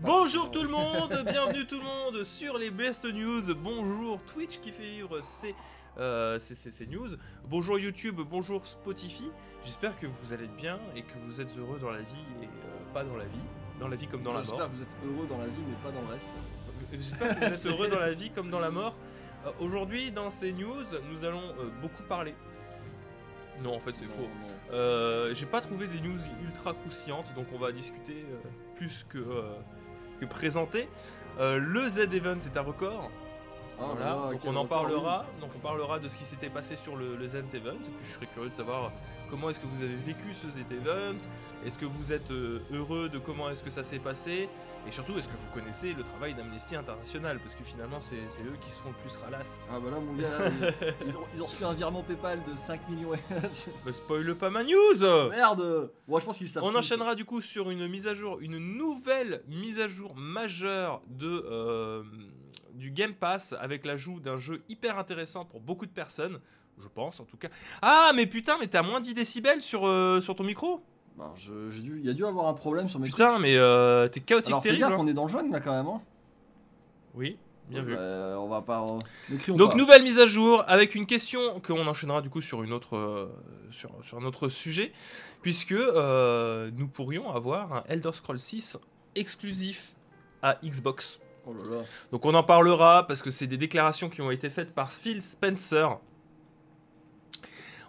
Bonjour tout le monde, bienvenue tout le monde sur les Best News. Bonjour Twitch qui fait vivre ces, euh, ces- news. Bonjour YouTube, bonjour Spotify. J'espère que vous allez bien et que vous êtes heureux dans la vie et euh, pas dans la vie. Dans la vie comme dans la mort. J'espère que vous êtes heureux dans la vie, mais pas dans le reste. J'espère que vous êtes heureux dans la vie comme dans la mort. Euh, Aujourd'hui, dans ces news, nous allons beaucoup parler. Non, en fait, c'est faux. Euh, J'ai pas trouvé des news ultra croustillantes, donc on va discuter euh, plus que, euh, que présenter. Euh, le Z Event est un record. Ah là Voilà, là, donc on en record, parlera. Donc on parlera de ce qui s'était passé sur le, le Z Event. Et puis je serais curieux de savoir comment est-ce que vous avez vécu ce Z Event? Est-ce que vous êtes euh, heureux de comment est-ce que ça s'est passé? Et surtout, est-ce que vous connaissez le travail d'Amnesty International? Parce que finalement, c'est eux qui se font le plus ralasse. Ah bah là, mon gars, ils, ils ont, ils ont reçu un virement PayPal de 5 millions. Me spoil pas ma news Merde je pense qu'ils savent. On enchaînera du coup sur une mise à jour, une nouvelle mise à jour majeure de, euh, du Game Pass avec l'ajout d'un jeu hyper intéressant pour beaucoup de personnes, je pense en tout cas. Ah mais putain, mais t'as moins 10 décibels sur, euh, sur ton micro? Bah, il y a dû avoir un problème sur mes. Putain, mais euh, t'es chaotique Alors terrible. hein. on est dans le jaune là quand même. Hein. Oui, bien vu. Euh, on va pas. Donc pas. nouvelle mise à jour avec une question qu'on enchaînera du coup sur une autre sur, sur un autre sujet puisque nous pourrions avoir un Elder Scrolls 6 exclusif à Xbox. Oh là là. Donc on en parlera parce que c'est des déclarations qui ont été faites par Phil Spencer.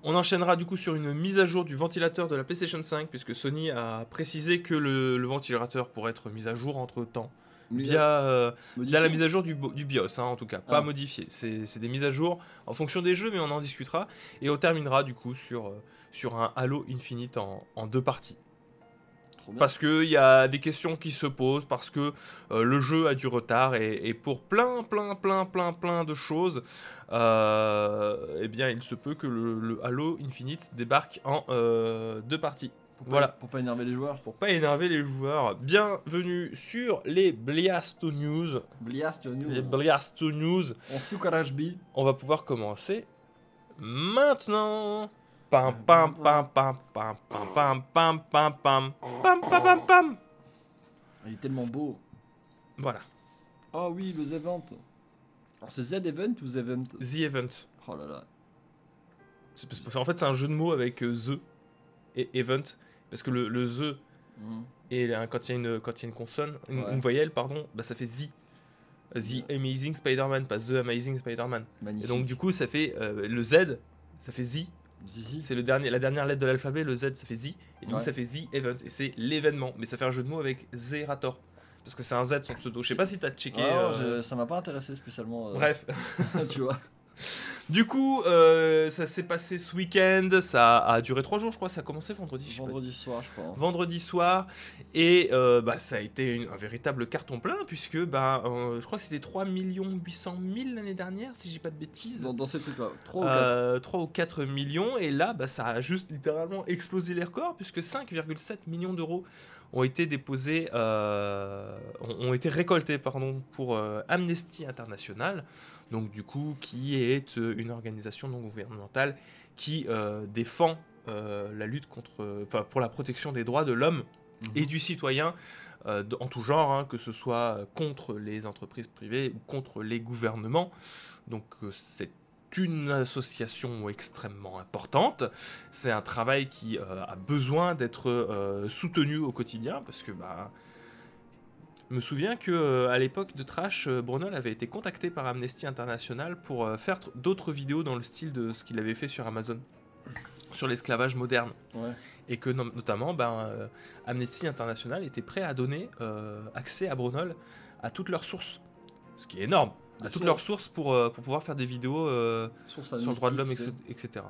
On enchaînera du coup sur une mise à jour du ventilateur de la PlayStation 5 puisque Sony a précisé que le, le ventilateur pourrait être mis à jour entre temps via, euh, via la mise à jour du, BIOS hein, en tout cas, pas Ah. modifié. C'est des mises à jour en fonction des jeux mais on en discutera et on terminera du coup sur, euh, sur un Halo Infinite en, en deux parties. Parce qu'il y a des questions qui se posent, parce que euh, le jeu a du retard, et, et pour plein, plein, plein, plein, plein de choses, euh, eh bien, il se peut que le, le Halo Infinite débarque en euh, deux parties. Pour pas- voilà. Pour pas énerver les joueurs. Pour pas énerver les joueurs, bienvenue sur les Bliasto News. Bliast News. Les Bliasto News, On on va pouvoir commencer maintenant. Pam pam pam pam pam pam pam pam pam pam pam pam pam pam. Il est tellement beau. Voilà, Oh oui, le Z-Event. Alors c'est Z-Event ou Z-Event The Event. Oh là là. C'est parce- qu'en fait, c'est un jeu de mots avec euh, The et Event. Parce que le, le The, Mhm. et un- quand il y, a une- quand il y a une consonne, une, Ouais. une voyelle, pardon, bah, ça fait The. Euh, The Amazing Spider-Man, pas The Amazing Spider-Man. Et Magnifique. donc, du coup, ça fait euh, le Z, ça fait The. Zizi. C'est le dernier, la dernière lettre de l'alphabet, le Z, ça fait Z. Et du coup, ça fait The Event. Et c'est l'événement. Mais ça fait un jeu de mots avec Zerator. Parce que c'est un Z son pseudo. Je sais pas si t'as checké. Ah, euh, je- ça m'a pas intéressé spécialement. euh, Bref. tu vois. Du coup, euh, ça s'est passé ce week-end. Ça a duré trois jours, je crois. Ça a commencé vendredi. je sais pas. Vendredi soir, je crois. vendredi soir et euh, bah, ça a été une- un véritable carton plein puisque bah, euh, je crois que c'était 3 800 000 l'année dernière si j'ai pas de bêtises. Dans, dans ces trucs-là. 3 ou 4. Euh, 3 ou 4 millions et là bah, ça a juste littéralement explosé les records puisque 5,7 millions d'euros ont été déposés ont, été récoltés pardon pour Amnesty International donc du coup qui est euh, une organisation non gouvernementale qui euh, défend euh, la lutte contre enfin pour la protection des droits de l'homme et du citoyen euh, en tout genre, hein, que ce soit contre les entreprises privées ou contre les gouvernements. Donc c'est une association extrêmement importante. C'est un travail qui euh, a besoin d'être euh, soutenu au quotidien parce que bah, je me souviens que euh, à l'époque de Trash, euh, Brunel avait été contacté par Amnesty International pour euh, faire tr- d'autres vidéos dans le style de ce qu'il avait fait sur Amazon sur l'esclavage moderne Ouais. et que no- notamment ben, euh, Amnesty International était prêt à donner euh, accès à Brunel à toutes leurs sources, ce qui est énorme, à toutes leurs sources pour, euh, pour pouvoir faire des vidéos sur le droit de l'homme, etc., etc.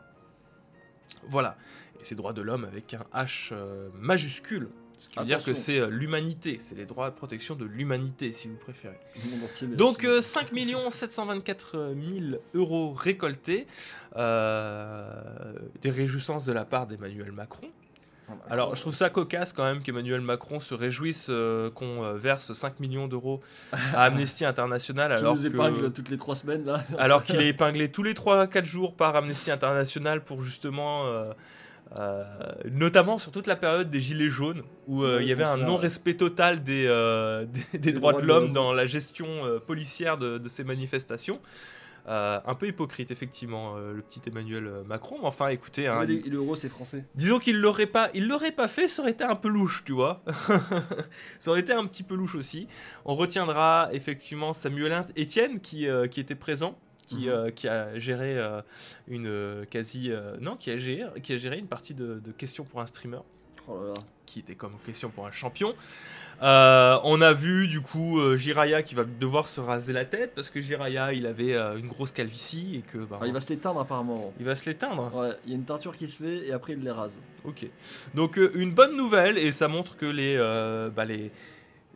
Voilà, et c'est droits de l'homme avec un H majuscule, ce qui veut dire que c'est euh, l'humanité, c'est les droits de protection de l'humanité si vous préférez. Donc euh, 5 724 000 euros récoltés, euh, des réjouissances de la part d'Emmanuel Macron. Ah bah, Alors, je trouve ça cocasse quand même qu'Emmanuel Macron se réjouisse euh, qu'on euh, verse 5 millions d'euros à Amnesty International alors nous épingle que- toutes les 3 semaines là. alors qu'il est épinglé tous les 3-4 jours par Amnesty International pour justement euh, Euh, notamment sur toute la période des Gilets jaunes, où euh, il y avait un non-respect total des, euh, des, des droits de l'homme dans la gestion policière de, de ces manifestations. Un peu hypocrite, effectivement, le petit Emmanuel Macron. Mais enfin, écoutez, hein, les- L'euro, c'est français. disons qu'il l'aurait pas, il l'aurait pas fait, ça aurait été un peu louche, tu vois. ça aurait été un petit peu louche aussi. On retiendra effectivement Samuel Etienne qui, qui était présent. Qui, Mhm. euh, qui a géré euh, une euh, quasi non qui a géré qui a géré une partie de, de questions pour un streamer Oh là là. qui était comme question pour un champion. Euh, on a vu du coup euh, Jiraya qui va devoir se raser la tête parce que Jiraya il avait euh, une grosse calvitie et que bah, Ah, il va se l'éteindre apparemment. il va se l'éteindre. Ouais, il y a une teinture qui se fait et après il les rase. Ok. Donc une bonne nouvelle et ça montre que les, bah, les,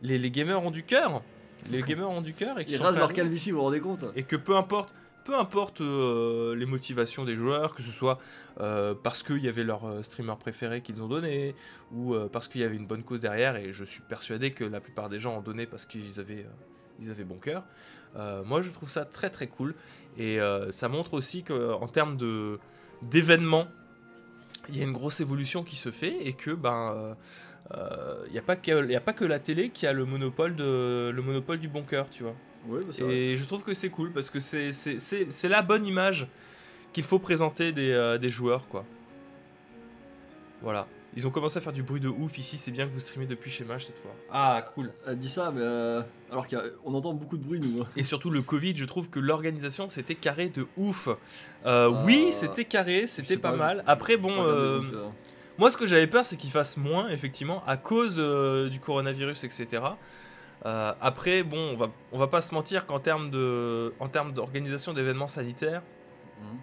les, les gamers ont du cœur. Les gamers ont du cœur et, Ils rasent leur calvitie, vous vous rendez compte? Et que peu importe, peu importe euh, les motivations des joueurs, que ce soit euh, parce qu'il y avait leur euh, streamer préféré qu'ils ont donné, ou parce qu'il y avait une bonne cause derrière, et je suis persuadé que la plupart des gens ont donné parce qu'ils avaient, avaient bon cœur. Moi, je trouve ça très très cool, et ça montre aussi qu'en termes d'événements, il y a une grosse évolution qui se fait, et que ben il n'y a, pas que- y a pas que la télé qui a le monopole, le monopole du bon cœur, tu vois. Oui, bah, vrai. Et je trouve que c'est cool parce que c'est- la bonne image qu'il faut présenter des, euh, des joueurs, quoi. Voilà. Ils ont commencé à faire du bruit de ouf ici, c'est bien que vous streamez depuis chez Mage cette fois. Ah, cool. Elle dit ça, mais euh, alors qu'on entend beaucoup de bruit, nous. Et surtout le Covid, je trouve que l'organisation c'était carré de ouf. Euh, oui, c'était carré, c'était pas, mal. je- Après, je bon, euh, euh, moi ce que j'avais peur c'est qu'ils fassent moins, effectivement, à cause euh, du coronavirus, etc. Euh, après, bon, on va, on va pas se mentir qu'en termes de- en termes d'organisation d'événements sanitaires, mhm.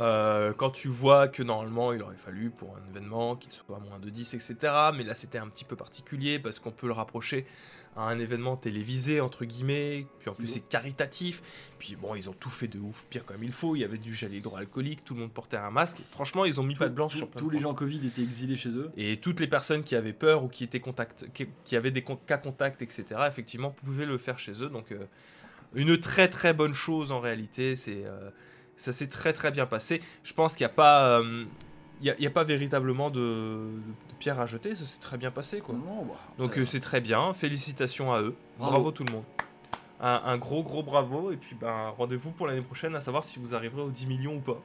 Euh, quand tu vois que normalement il aurait fallu pour un événement qu'il soit à moins de 10, etc. Mais là c'était un petit peu particulier parce qu'on peut le rapprocher à un événement télévisé, entre guillemets. Puis en plus c'est caritatif. Puis bon, ils ont tout fait de ouf, pire comme il faut. Il y avait du gel hydroalcoolique, tout le monde portait un masque. Franchement, ils ont mis pas de blanche Tous- sur plein Tous les gens Covid étaient exilés chez eux. Et toutes les personnes qui avaient peur ou qui étaient contact, qui, qui avaient des cas contacts, etc., effectivement, pouvaient le faire chez eux. Donc, euh, une très très bonne chose en réalité. C'est, euh, ça s'est très très bien passé. Je pense qu'il n'y a pas, euh, il y a, a pas véritablement de, de pierre à jeter. Ça s'est très bien passé, quoi. Non, bah, Donc, après, euh, c'est très bien. Félicitations à eux. Bravo, Bravo. tout le monde. Un, un gros gros bravo. Et puis, ben, rendez-vous pour l'année prochaine à savoir si vous arriverez aux 10 millions ou pas.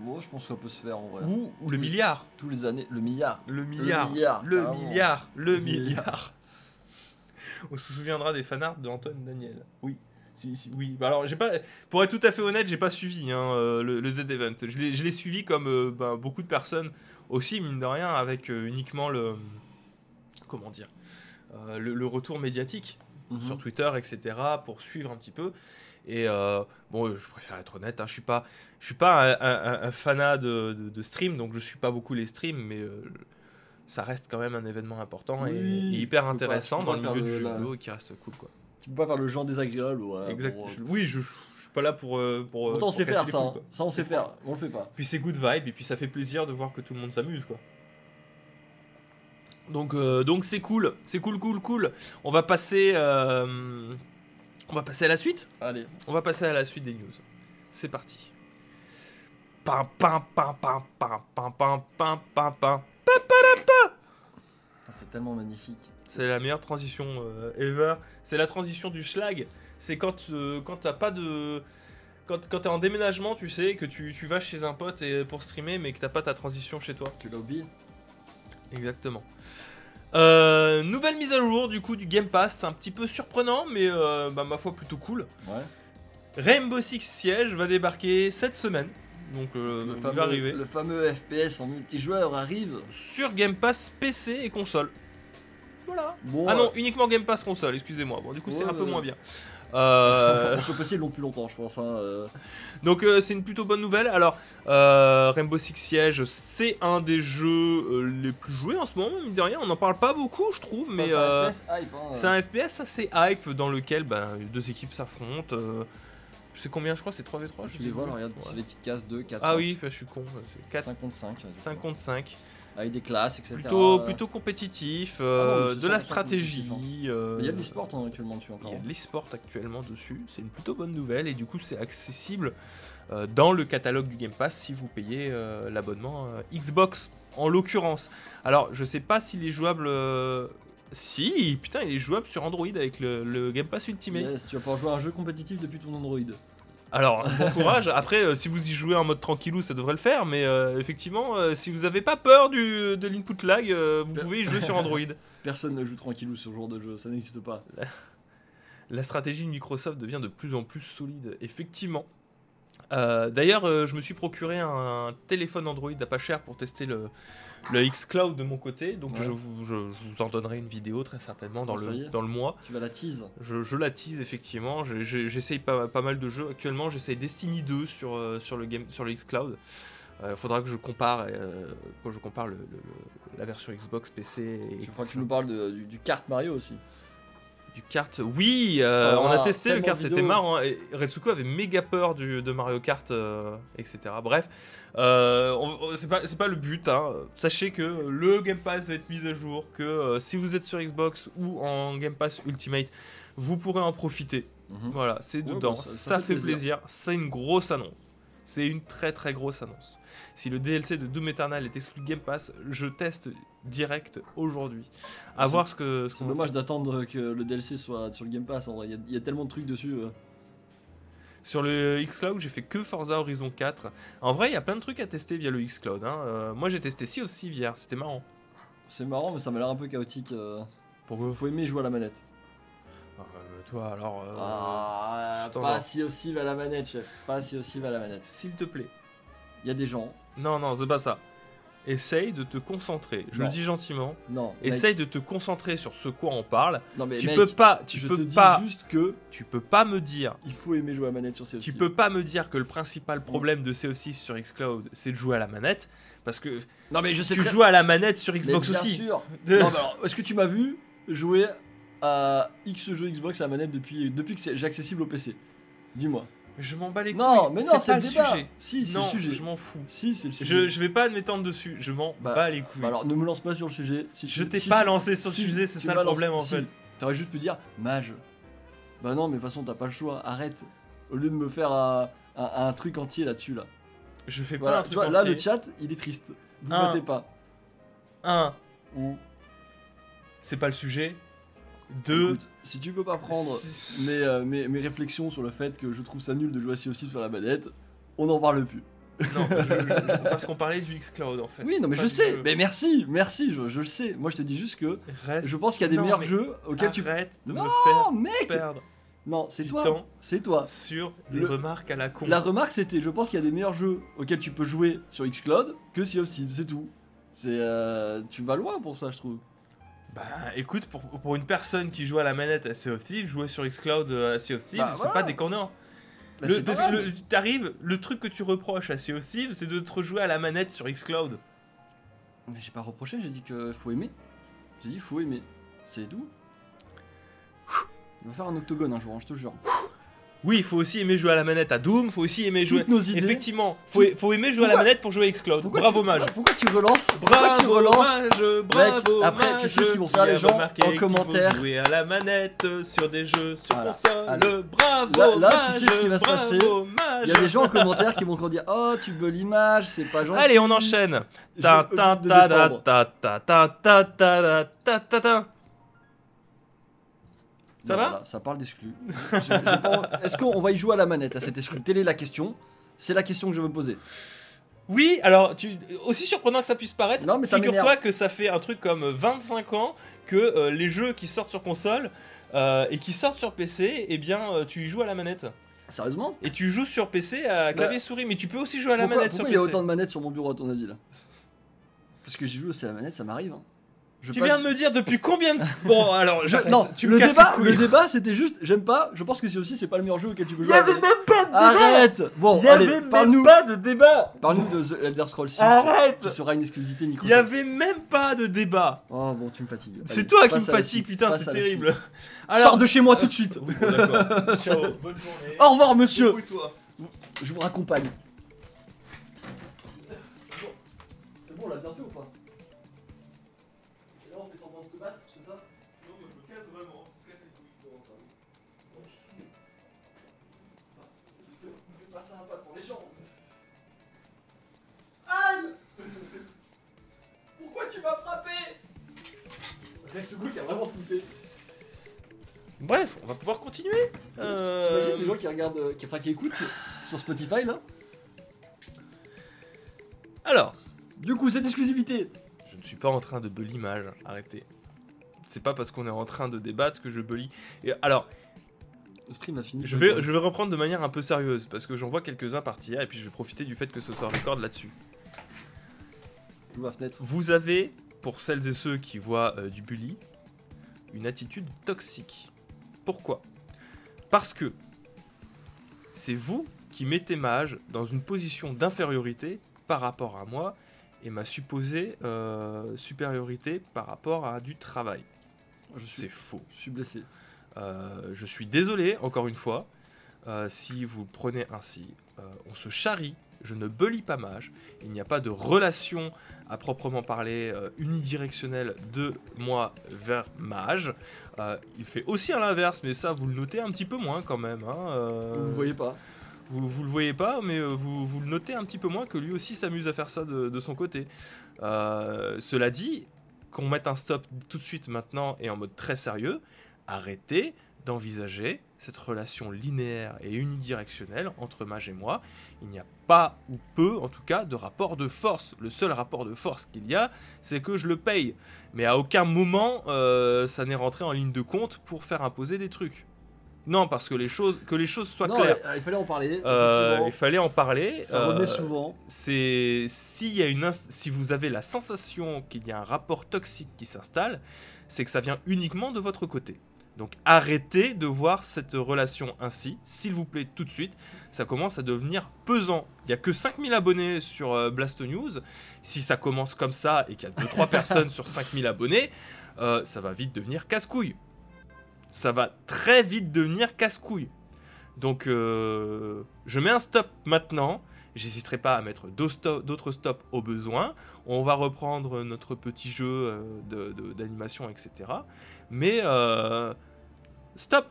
moi, je pense que ça peut se faire en vrai. Ou, ou le milliard. Tous les années, le milliard. Le milliard. milliard, Le carrément. milliard. Le Le milliard. On se souviendra des fanarts de Antoine Daniel. Oui. Oui. Bah alors, j'ai pas, pour être tout à fait honnête, j'ai pas suivi hein, euh, le, le Z-Event. Je l'ai suivi comme euh, ben, beaucoup de personnes aussi, mine de rien, avec euh, uniquement le. Comment dire euh, le, le retour médiatique Mhm. sur Twitter, etc., pour suivre un petit peu. Et bon, je préfère être honnête, hein, je suis pas, je suis pas un, un- un fanat de, de- de stream, donc je suis pas beaucoup les streams, mais ça reste quand même un événement important et- Oui, et, hyper intéressant dans le milieu du jeu vidéo et qui reste cool, quoi. Tu peux pas faire le genre désagréable. Ouais, exact. pour, euh, je- oui, je, je suis pas là pour. euh, pour euh, Pourtant, on pour sait faire ça. hein. Ça, on sait faire. fort. On le fait pas. Puis c'est good vibe et puis ça fait plaisir de voir que tout le monde s'amuse, quoi. Donc, euh, donc c'est cool, c'est cool, cool, cool. On va passer, euh, on va passer à la suite. Allez. On va passer à la suite des news. C'est parti. Pam pam pam pam pam pam pam pam pam pam. C'est tellement magnifique. C'est la meilleure transition euh, ever. C'est la transition du schlag. C'est quand euh, quand t'as pas de quand, quand t'es en déménagement, tu sais que tu, tu vas chez un pote et pour streamer, mais que t'as pas ta transition chez toi. Tu l'as oublié Exactement. Euh, nouvelle mise à jour du coup du Game Pass, un petit peu surprenant, mais bah, ma foi plutôt cool. Ouais. Rainbow Six Siege va débarquer cette semaine, donc euh, le, il fameux, va arriver le fameux FPS en multijoueur arrive. sur Game Pass PC et console. Voilà. Bon, ah non, uniquement Game Pass console, excusez-moi. Bon, du coup, ouais, c'est un peu ouais. moins bien. Euh... Enfin, possible, long plus longtemps, je pense. Hein. Euh. Donc, euh, c'est une plutôt bonne nouvelle. Alors, euh, Rainbow Six Siege, c'est un des jeux euh, les plus joués en ce moment, mine de rien. On n'en parle pas beaucoup, je trouve, bah, mais enfin, c'est un, euh, hein, un, FPS assez hype dans lequel bah, deux équipes s'affrontent. Je sais combien, je crois, c'est 3v3. Je, je les vois, regarde, ouais. les petites cases 2, 4, Ah 5. oui, bah, je suis con. 4, 55. 55. Avec des classes, etc. Plutôt, plutôt compétitif, Ah euh, non, c'est de la stratégie. compétitif, euh, Il y a de l'e-sport hein, actuellement dessus Il y a de l'e-sport actuellement dessus, c'est une plutôt bonne nouvelle et du coup c'est accessible euh, dans le catalogue du Game Pass si vous payez euh, l'abonnement euh, Xbox en l'occurrence. Alors je sais pas s'il est jouable... euh, Si, putain il est jouable sur Android avec le, le Game Pass Ultimate. Yes, tu vas pouvoir jouer à un jeu compétitif depuis ton Android. Alors bon courage, après euh, si vous y jouez en mode tranquillou ça devrait le faire mais euh, effectivement euh, si vous avez pas peur du, de l'input lag vous pouvez y jouer sur Android. Personne ne joue tranquillou sur ce genre de jeu, ça n'existe pas. la stratégie de Microsoft devient de plus en plus solide, effectivement. Euh, D'ailleurs, euh, je me suis procuré un téléphone Android à pas cher pour tester le, le xCloud de mon côté, donc Ouais. je, vous, je- je vous en donnerai une vidéo très certainement dans, Ah, le, dans le mois. Tu vas la tease. Je, je la tease effectivement, Je- je- j'essaye pas, pas mal de jeux actuellement, j'essaye Destiny 2 sur, euh, sur, le, game, sur le xCloud. Il faudra que je compare, que je compare le- le- le- la version Xbox, PC et Je crois que tu nous parles de- du, du kart Mario aussi? Du kart, oui, euh, Oh, on a testé le kart, c'était marrant. Et Retsuko avait méga peur du, de Mario Kart, euh, etc. Bref, euh, c'est pas, le but. hein. Sachez que le Game Pass va être mis à jour, que euh, si vous êtes sur Xbox ou en Game Pass Ultimate, vous pourrez en profiter. Mhm. Voilà, c'est Ouais, dedans, bah, ça- ça, ça fait fait plaisir, c'est une grosse annonce. C'est une très très grosse annonce. Si le DLC de Doom Eternal est exclu Game Pass, je teste direct aujourd'hui. À C'est- voir ce que. ce C'est va dommage d'attendre que le DLC soit sur le Game Pass. Il y y, a tellement de trucs dessus. euh. Sur le xCloud, j'ai fait que Forza Horizon 4. En vrai, il y a plein de trucs à tester via le xCloud. Hein. Euh, moi, j'ai testé Sea of Thieves hier, c'était marrant. C'est marrant, mais ça m'a l'air un peu chaotique. euh. Pourquoi Faut aimer jouer à la manette. Toi, alors. euh, ah, pas si aussi à la manette, chef. Pas si aussi à la manette. S'il te plaît. Il y a des gens. Non, non, c'est pas ça. Essaye de te concentrer. Je Non. le dis gentiment. Non. mec. Essaye de te concentrer sur ce quoi on parle. Non mais tu mec, peux pas, tu je peux te dis pas, juste que tu peux pas me dire, il faut aimer jouer à la manette sur ces tu peux pas me dire que le principal problème de CO6 sur xCloud, c'est de jouer à la manette, parce que Non mais je sais tu très- joues à la manette sur mais Xbox bien aussi. sûr. De- Non, mais alors, est-ce que tu m'as vu jouer à X jeux Xbox à la manette depuis, depuis que c'est- j'ai accessible au PC Dis-moi. Je m'en bats les couilles. Non, mais non, c'est le débat. sujet. Si, c'est le sujet. je m'en fous. Si, c'est le sujet. Je, je vais pas m'étendre dessus, je m'en Bah, bats les couilles. Bah alors, ne me lance pas sur le sujet. Si je tu- t'ai si pas tu- lancé sur si le sujet, c'est tu ça le problème lancé- en fait. T'aurais juste pu dire mage. Bah non, mais de toute façon, t'as pas le choix. Arrête. Au lieu de me faire un, un- un truc entier là-dessus là. Je fais pas Voilà, un tu truc vois, là le chat, il est triste. Vous battez pas. Un, c'est pas le sujet. Deux, Écoute, si tu peux pas prendre mes, euh, mes, mes réflexions sur le fait que je trouve ça nul de jouer à aussi sur la manette, on n'en parle plus. Non, je- je- parce qu'on parlait du xCloud en fait. Oui, non, mais je sais. jeu. Mais merci, merci, je, je le sais. Moi, je te dis juste que Reste. je pense qu'il y a des Non, meilleurs jeux auxquels tu. Arrête de Non, me faire mec perdre Non, c'est toi. C'est toi. sur des Le- remarques à la con. La remarque, c'était je pense qu'il y a des meilleurs jeux auxquels tu peux jouer sur Xcloud que Sea of Thieves, c'est tout. C'est. euh, tu vas loin pour ça, je trouve. Bah écoute, pour, pour une personne qui joue à la manette à Sea of Thieves, jouer sur xCloud euh, à Sea of Thieves, Bah, c'est voilà. pas déconnant. Bah, Le- c'est parce que t'arrives, le truc que tu reproches à Sea of Thieves, c'est de te rejouer à la manette sur xCloud. Mais j'ai pas reproché, j'ai dit que faut aimer. J'ai dit faut aimer. C'est tout. Il va faire un octogone un jour, hein, je te jure. Oui, il faut aussi aimer jouer à la manette à Doom, faut aussi aimer jouer. Toutes nos idées. Effectivement, faut, faut aimer jouer à la manette pour jouer à xCloud. Bravo tu, mage. Pourquoi tu relances tu Bravo relances mage, bravo après, tu sais ce qu'ils vont faire, les gens, en commentaire. jouer à la manette sur des jeux sur Voilà. console. Allez. Bravo Là- là, tu sais ce qui va se bravo, passer. Il y a des gens en commentaire qui vont encore dire Oh, tu veux l'image, c'est pas gentil. Allez, on enchaîne. Ta ta ta ta ta ta ta ta ta ta. Ça Non, va voilà, Ça parle d'exclus. Est-ce qu'on va y jouer à la manette à cet exclu Telle est la question. C'est la question que je veux me poser. Oui, alors, tu... aussi surprenant que ça puisse paraître, Non, mais ça figure-toi que ça fait un truc comme 25 ans que euh, les jeux qui sortent sur console euh, et qui sortent sur PC, eh bien, euh, tu y joues à la manette. Sérieusement? Et tu joues sur PC à clavier souris, mais tu peux aussi jouer à la Pourquoi, manette pourquoi sur il y a PC. autant de manettes sur mon bureau à ton avis là? Parce que j'y joue aussi à la manette, ça m'arrive. hein. Je Tu viens de me dire depuis combien de... Bon, alors, Je- non, tu me le débat, le débat c'était juste, j'aime pas, je pense que c'est aussi c'est pas le meilleur jeu auquel tu peux Il jouer. y avait même pas de débat Arrête Bon, Il y allez, avait même parle-nous pas de débat parle de The Elder Scrolls 6 Arrête qui sera une exclusivité Il Microsoft. y avait même pas de débat Oh bon, tu me fatigues. C'est toi qui me passe à la fatigue, suite, putain, c'est terrible suite. Sors de chez moi tout de suite Oui, bon, d'accord. Ciao, bonne journée. Au revoir monsieur. Je vous raccompagne. C'est bon, on l'a bien fait ou pas? Là, on fait semblant de se battre, c'est ça? Non, mais je me casse vraiment, je me casse les couilles. Comment ça Non, je suis. Ah, c'est ah, ah, pas sympa pour les gens. Anne Pourquoi tu m'as frappé? Regarde ce goût qui a vraiment fouté. Bref, on va pouvoir continuer. Euh... T'imagines les gens qui regardent, euh, qui, qui écoutent sur Spotify là? Alors, du coup, cette exclusivité, je ne suis pas en train de bully l'image, arrêtez. C'est pas parce qu'on est en train de débattre que je bully. Et alors, Le stream a fini. je vais, je vais reprendre de manière un peu sérieuse parce que j'en vois quelques-uns partir et puis je vais profiter du fait que ce soit record là-dessus. Vous avez, pour celles et ceux qui voient euh, du bully, une attitude toxique. Pourquoi? Parce que c'est vous qui mettez Mage dans une position d'infériorité par rapport à moi et ma supposée euh, supériorité par rapport à du travail. C'est faux. je suis blessé. Euh, je suis désolé, encore une fois, euh, si vous le prenez ainsi. On se charrie, je ne belis pas mage, il n'y a pas de relation à proprement parler unidirectionnelle de moi vers mage. Il fait aussi à l'inverse, mais ça vous le notez un petit peu moins quand même. hein, Vous voyez pas vous, vous le voyez pas, mais euh, vous, le notez un petit peu moins que lui aussi s'amuse à faire ça de, de son côté. Euh, cela dit, qu'on mette un stop tout de suite maintenant et en mode très sérieux, arrêtez d'envisager cette relation linéaire et unidirectionnelle entre Mage et moi. Il n'y a pas ou peu, en tout cas, de rapport de force. Le seul rapport de force qu'il y a, c'est que je le paye. Mais à aucun moment, euh, ça n'est rentré en ligne de compte pour faire imposer des trucs. Non, parce que les choses, que les choses soient Non, claires. euh, il fallait en parler. Euh, il fallait en parler. Ça euh, revenait souvent. C'est s'il y a une ins- si vous avez la sensation qu'il y a un rapport toxique qui s'installe, c'est que ça vient uniquement de votre côté. Donc arrêtez de voir cette relation ainsi, s'il vous plaît, tout de suite. Ça commence à devenir pesant. Il n'y a que 5000 abonnés sur euh, Blast News. Si ça commence comme ça et qu'il y a 2-3 personnes sur 5000 abonnés, euh, ça va vite devenir casse-couille. Ça va très vite devenir casse-couille. Donc euh, je mets un stop maintenant. J'hésiterai pas à mettre d'autres sto- d'autres stops au besoin. On va reprendre notre petit jeu euh, d'animation, etc. Mais euh, stop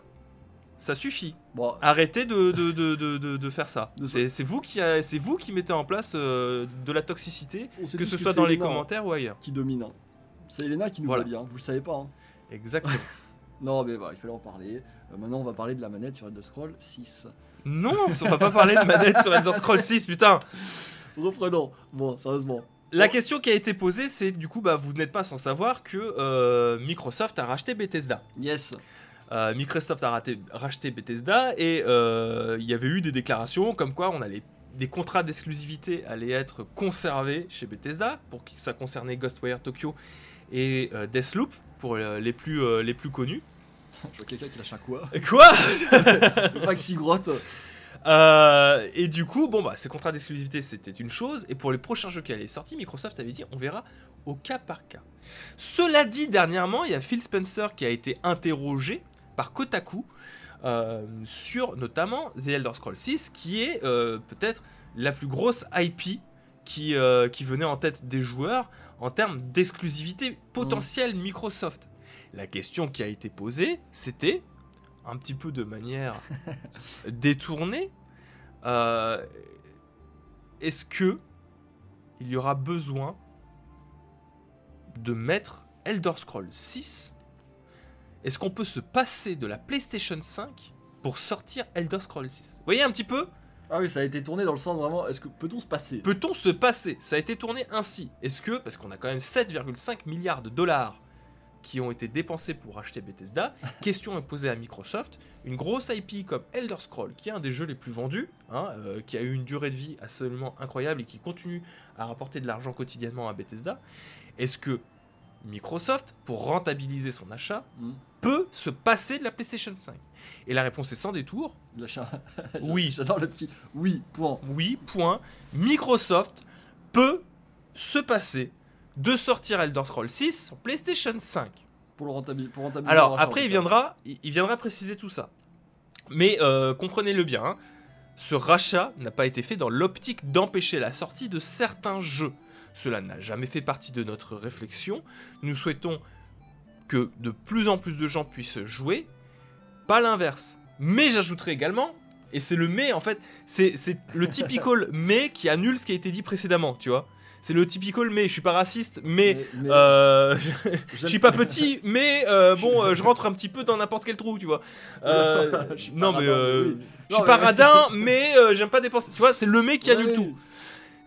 Ça suffit. Bon, Arrêtez de, de, de, de, de- de faire ça. C'est vous, qui a- c'est vous qui mettez en place euh, de la toxicité, que ce soit dans les Elena, commentaires ou ailleurs. Qui domine. hein. C'est Elena qui nous Voilà. voit bien, vous le savez pas. hein. Exactement. Non, mais voilà, il fallait en parler. Euh, maintenant, on va parler de la manette sur Elder Scroll 6. non, on va pas parler de manette sur Elder Scrolls 6, putain Reprenons. Bon, sérieusement. La question qui a été posée, c'est du coup, bah, vous n'êtes pas sans savoir que euh, Microsoft a racheté Bethesda. Yes. Euh, Microsoft a raté- racheté Bethesda et il y avait eu des déclarations comme quoi on allait des contrats d'exclusivité allaient être conservés chez Bethesda pour que ça concernait Ghostwire Tokyo et euh, Deathloop pour euh, les plus euh, les plus connus. Je vois quelqu'un qui lâche un quoi. Quoi Maxi Grotte. Euh, Et du coup, bon bah ces contrats d'exclusivité c'était une chose et pour les prochains jeux qui allaient sortir, Microsoft avait dit on verra au cas par cas. Cela dit, dernièrement, il y a Phil Spencer qui a été interrogé par Kotaku euh, sur notamment The Elder Scrolls 6, qui est euh, peut-être la plus grosse IP qui, qui venait en tête des joueurs en termes d'exclusivité potentielle Microsoft. La question qui a été posée, c'était un petit peu de manière détournée. euh, Est-ce que il y aura besoin de mettre Elder Scrolls 6 Est-ce qu'on peut se passer de la PlayStation 5 pour sortir Elder Scrolls 6 Vous voyez un petit peu? Ah oui, ça a été tourné dans le sens vraiment. Est-ce que peut-on se passer? Peut-on se passer? Ça a été tourné ainsi. Est-ce que, parce qu'on a quand même 7,5 milliards de dollars qui ont été dépensés pour acheter Bethesda, question est posée à Microsoft, une grosse IP comme Elder Scrolls, qui est un des jeux les plus vendus, hein, euh, qui a eu une durée de vie absolument incroyable et qui continue à rapporter de l'argent quotidiennement à Bethesda, est-ce que Microsoft, pour rentabiliser son achat, Hmm. peut se passer de la PlayStation 5 Et la réponse est sans détour, un- Oui. J'adore le petit. Oui, point. oui, point. Microsoft peut se passer de sortir Elder Scrolls 6 sur PlayStation 5. Pour le rentabiliser. Alors après, il viendra, il il viendra préciser tout ça. Mais euh, comprenez-le bien, hein, ce rachat n'a pas été fait dans l'optique d'empêcher la sortie de certains jeux. Cela n'a jamais fait partie de notre réflexion. Nous souhaitons que de plus en plus de gens puissent jouer, pas l'inverse. Mais j'ajouterai également, et c'est le mais en fait, c'est c'est le typical mais qui annule ce qui a été dit précédemment, tu vois. C'est le typical mais, je suis pas raciste, mais. mais- euh, je suis pas petit, mais euh, bon, euh, je rentre un petit peu dans n'importe quel trou, tu vois. Euh, non, mais je suis pas mais- radin, mais j'aime pas dépenser. Tu vois, c'est le mais qui annule Ouais. tout.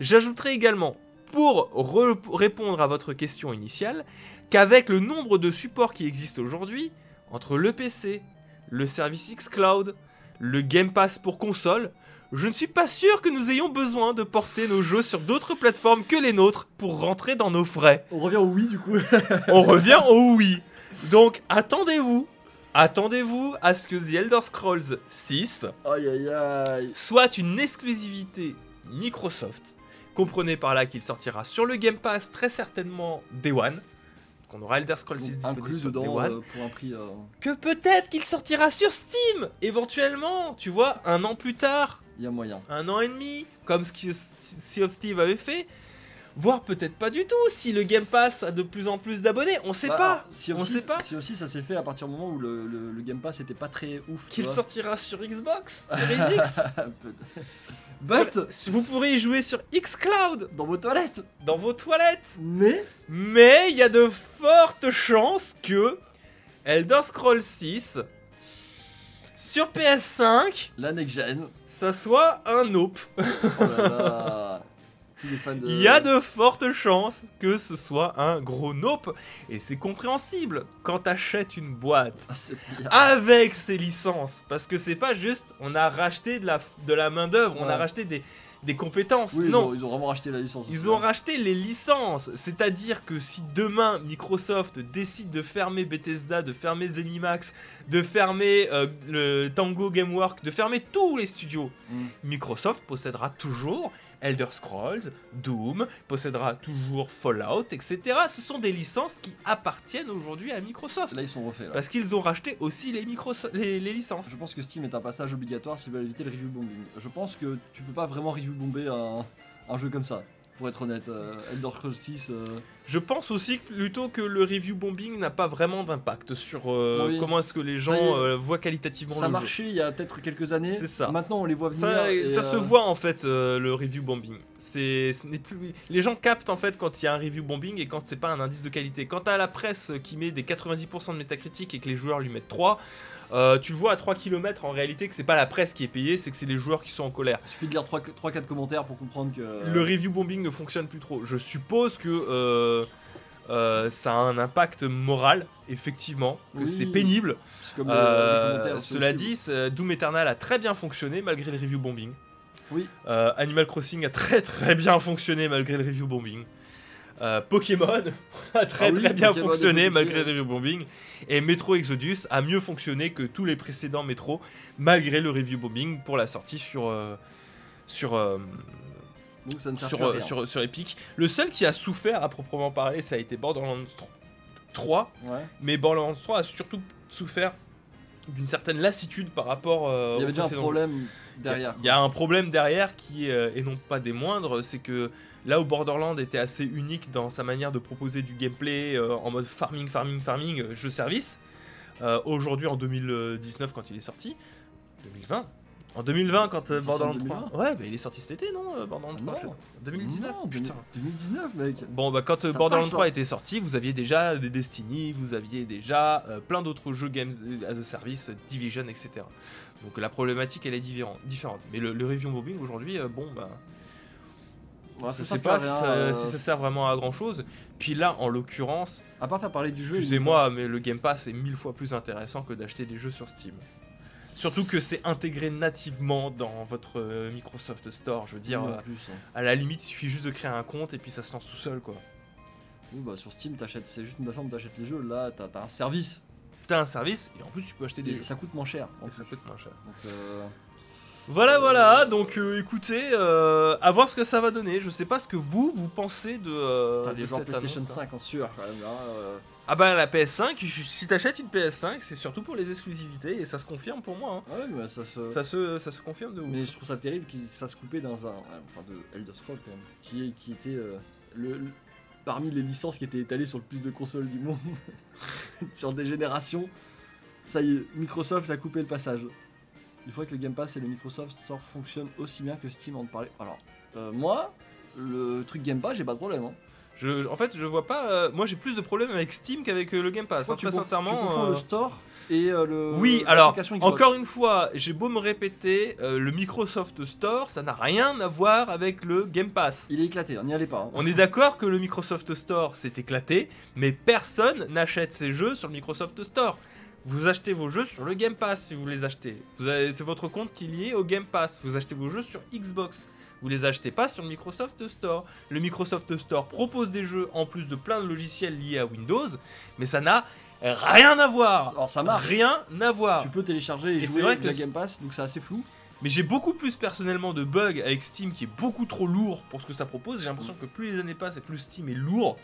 J'ajouterai également, pour re- répondre à votre question initiale, qu'avec le nombre de supports qui existent aujourd'hui, entre le PC, le service xCloud, le Game Pass pour console, je ne suis pas sûr que nous ayons besoin de porter nos jeux sur d'autres plateformes que les nôtres pour rentrer dans nos frais. On revient au oui du coup. On revient au oui. Donc attendez-vous, attendez-vous à ce que The Elder Scrolls 6 aïe aïe aïe. soit une exclusivité Microsoft. Comprenez par là qu'il sortira sur le Game Pass très certainement Day One. qu'on aura Elder Scrolls 6 Donc, disponible sur dedans One. euh, pour un prix. euh, Que peut-être qu'il sortira sur Steam, éventuellement, tu vois, un an plus tard, Il y a moyen. un an et demi, comme ce que Sea of Thieves avait fait. Voire peut-être pas du tout, si le Game Pass a de plus en plus d'abonnés, on sait Bah, pas. Si on aussi, sait pas. Si aussi ça s'est fait à partir du moment où le, le- le Game Pass était pas très ouf. Qu'il sortira sur Xbox, Series X. But Sur- vous pourrez y jouer sur Xcloud, dans vos toilettes. dans vos toilettes. Mais Mais il y a de fortes chances que Elder Scrolls 6 sur PS5, la next gen. ça soit un nope. Oh là là. De. Il y a de fortes chances que ce soit un gros nope. Et c'est compréhensible quand t'achètes une boîte Ah, avec ses licences. Parce que c'est pas juste on a racheté de la, de la main-d'œuvre, on a racheté des, des compétences. Oui, ils non. ont, ils ont vraiment racheté la licence. Ils ont racheté les licences, c'est-à-dire que si demain Microsoft décide de fermer Bethesda, de fermer Zenimax, de fermer euh, le Tango Gameworks, de fermer tous les studios, Mm. Microsoft possédera toujours Elder Scrolls, Doom, possédera toujours Fallout, etc. Ce sont des licences qui appartiennent aujourd'hui à Microsoft. Là, ils sont refaits. Là. Parce qu'ils ont racheté aussi les, microso- les, les licences. Je pense que Steam est un passage obligatoire s'ils veulent éviter le review bombing. Je pense que tu peux pas vraiment review bomber un, un jeu comme ça. Pour être honnête, euh, Elder Scrolls 6. euh, Je pense aussi plutôt que le review bombing n'a pas vraiment d'impact sur euh, Oui. comment est-ce que les Ça est. gens euh, voient qualitativement ça le jeu. marchait il y a peut-être quelques années. C'est ça. Maintenant, on les voit venir. Ça, et, ça se euh, voit en fait le review bombing. C'est, ce n'est plus, les gens captent en fait quand il y a un review bombing et quand c'est pas un indice de qualité. Quand t'as la presse qui met des 90% de métacritique et que les joueurs lui mettent 3, euh, tu le vois à 3 km en réalité que c'est pas la presse qui est payée, c'est que c'est les joueurs qui sont en colère. Il suffit de lire 3-4 commentaires pour comprendre que. Le review bombing ne fonctionne plus trop. Je suppose que euh, euh, ça a un impact moral, effectivement, que Oui. c'est pénible. comme, euh, Euh, cela dit, c'est- Doom Eternal a très bien fonctionné malgré le review bombing. Oui. Euh, Animal Crossing a très très bien fonctionné malgré le review bombing. Euh, Pokémon a très Ah oui, très bien Pokémon fonctionné malgré le review bombing. Et Metro Exodus a mieux fonctionné que tous les précédents Metro malgré le review bombing pour la sortie sur, euh, sur, euh, Donc ça ne sert sur, plus à euh, rien. sur, sur Epic. Le seul qui a souffert à proprement parler, ça a été Borderlands 3. Ouais. Mais Borderlands 3 a surtout souffert d'une certaine lassitude par rapport euh, Il y avait déjà un problème derrière. Il y a un problème derrière qui, euh, et non pas des moindres, c'est que là où Borderlands était assez unique dans sa manière de proposer du gameplay euh, en mode farming, farming, farming, jeu service, aujourd'hui en 2019 quand il est sorti, 2020, en 2020 quand euh, Borderlands 3, ouais, bah, il est sorti cet été non, euh, Borderlands 3 Non. je- 2019, Non, putain. 2019, mec. Bon, bah quand euh, Borderlands passe, 3 hein. était sorti, vous aviez déjà des Destiny, vous aviez déjà euh, plein d'autres jeux Games as a Service, Division, etc. Donc la problématique elle est différente. différente. Mais le, le review bombing aujourd'hui, euh, bon, bah, Ouais, je ça sais sert pas si ça, euh, si ça sert vraiment à grand chose. Puis là, en l'occurrence, À part faire parler du jeu. excusez-moi, mais le Game Pass est mille fois plus intéressant que d'acheter des jeux sur Steam. Surtout que c'est intégré nativement dans votre euh, Microsoft Store. Je veux dire, Oui, en euh, plus, hein. à la limite, il suffit juste de créer un compte et puis ça se lance tout seul, quoi. Oui, bah sur Steam, t'achètes, c'est juste une plateforme où t'achètes les jeux. Là, t'as t'as un service. T'as un service et en plus tu peux acheter des Et jeux. ça coûte moins cher. en Et ça coûte moins cher. Donc, euh, Voilà, voilà. Donc, euh, écoutez, euh, à voir ce que ça va donner. Je sais pas ce que vous vous pensez de. euh, t'as de les joueurs cette PlayStation annonce, hein. 5 en sueur quand même. hein. Ah bah la PS5. Si t'achètes une PS5, c'est surtout pour les exclusivités et ça se confirme pour moi. hein. Ouais, mais ça se. Ça se, ça se confirme de ouf. Mais je trouve ça terrible qu'il se fasse couper dans un. Enfin, de Elder Scrolls quand même. Qui, est- qui était euh, le, le- parmi les licences qui étaient étalées sur le plus de consoles du monde. sur des générations. Ça y est, Microsoft a coupé le passage. Il faudrait que le Game Pass et le Microsoft Store fonctionnent aussi bien que Steam en parlait. Alors, euh, moi, le truc Game Pass, j'ai pas de problème. Hein. Je, en fait, je vois pas. euh, moi, j'ai plus de problèmes avec Steam qu'avec euh, le Game Pass. hein, tu très sincèrement. Tu confonds euh, le store et le. Oui, alors. Encore une fois, j'ai beau me répéter, le Microsoft Store, ça n'a rien à voir avec le Game Pass. Il est éclaté, on n'y allait pas. hein. On est d'accord que le Microsoft Store s'est éclaté, mais personne n'achète ses jeux sur le Microsoft Store. Vous achetez vos jeux sur le Game Pass si vous les achetez. C'est votre compte qui est lié au Game Pass. Vous achetez vos jeux sur Xbox. Vous les achetez pas sur le Microsoft Store. Le Microsoft Store propose des jeux en plus de plein de logiciels liés à Windows, mais ça n'a rien à voir. Alors ça marche. Rien à voir. Tu peux télécharger et, Et jouer vrai que Game Pass, donc c'est assez flou. Mais j'ai beaucoup plus personnellement de bugs avec Steam qui est beaucoup trop lourd pour ce que ça propose. J'ai l'impression que plus les années passent et plus Steam est lourd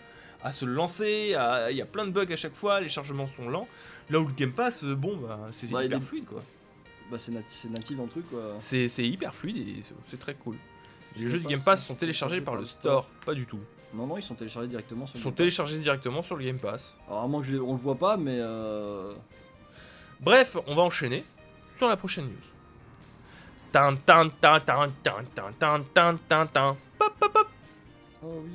à se lancer. à- Il y a plein de bugs à chaque fois, les chargements sont lents. Là où le Game Pass, euh, bon, bah, c'est Bah, hyper est- fluide quoi. Bah c'est nati- c'est natif dans le truc quoi. C'est hyper fluide et c'est très cool. Les jeux du Game Pass sont téléchargés par le store. pas du tout. Non non, ils sont téléchargés directement sur Ils le sont Game Pass. téléchargés directement sur le Game Pass. Alors à moins que je les- on le voit pas, mais euh... Bref, on va enchaîner sur la prochaine news. Tan tan tan tan tan tan tan tan tan tan. Pop, pop, pop. Oh oui.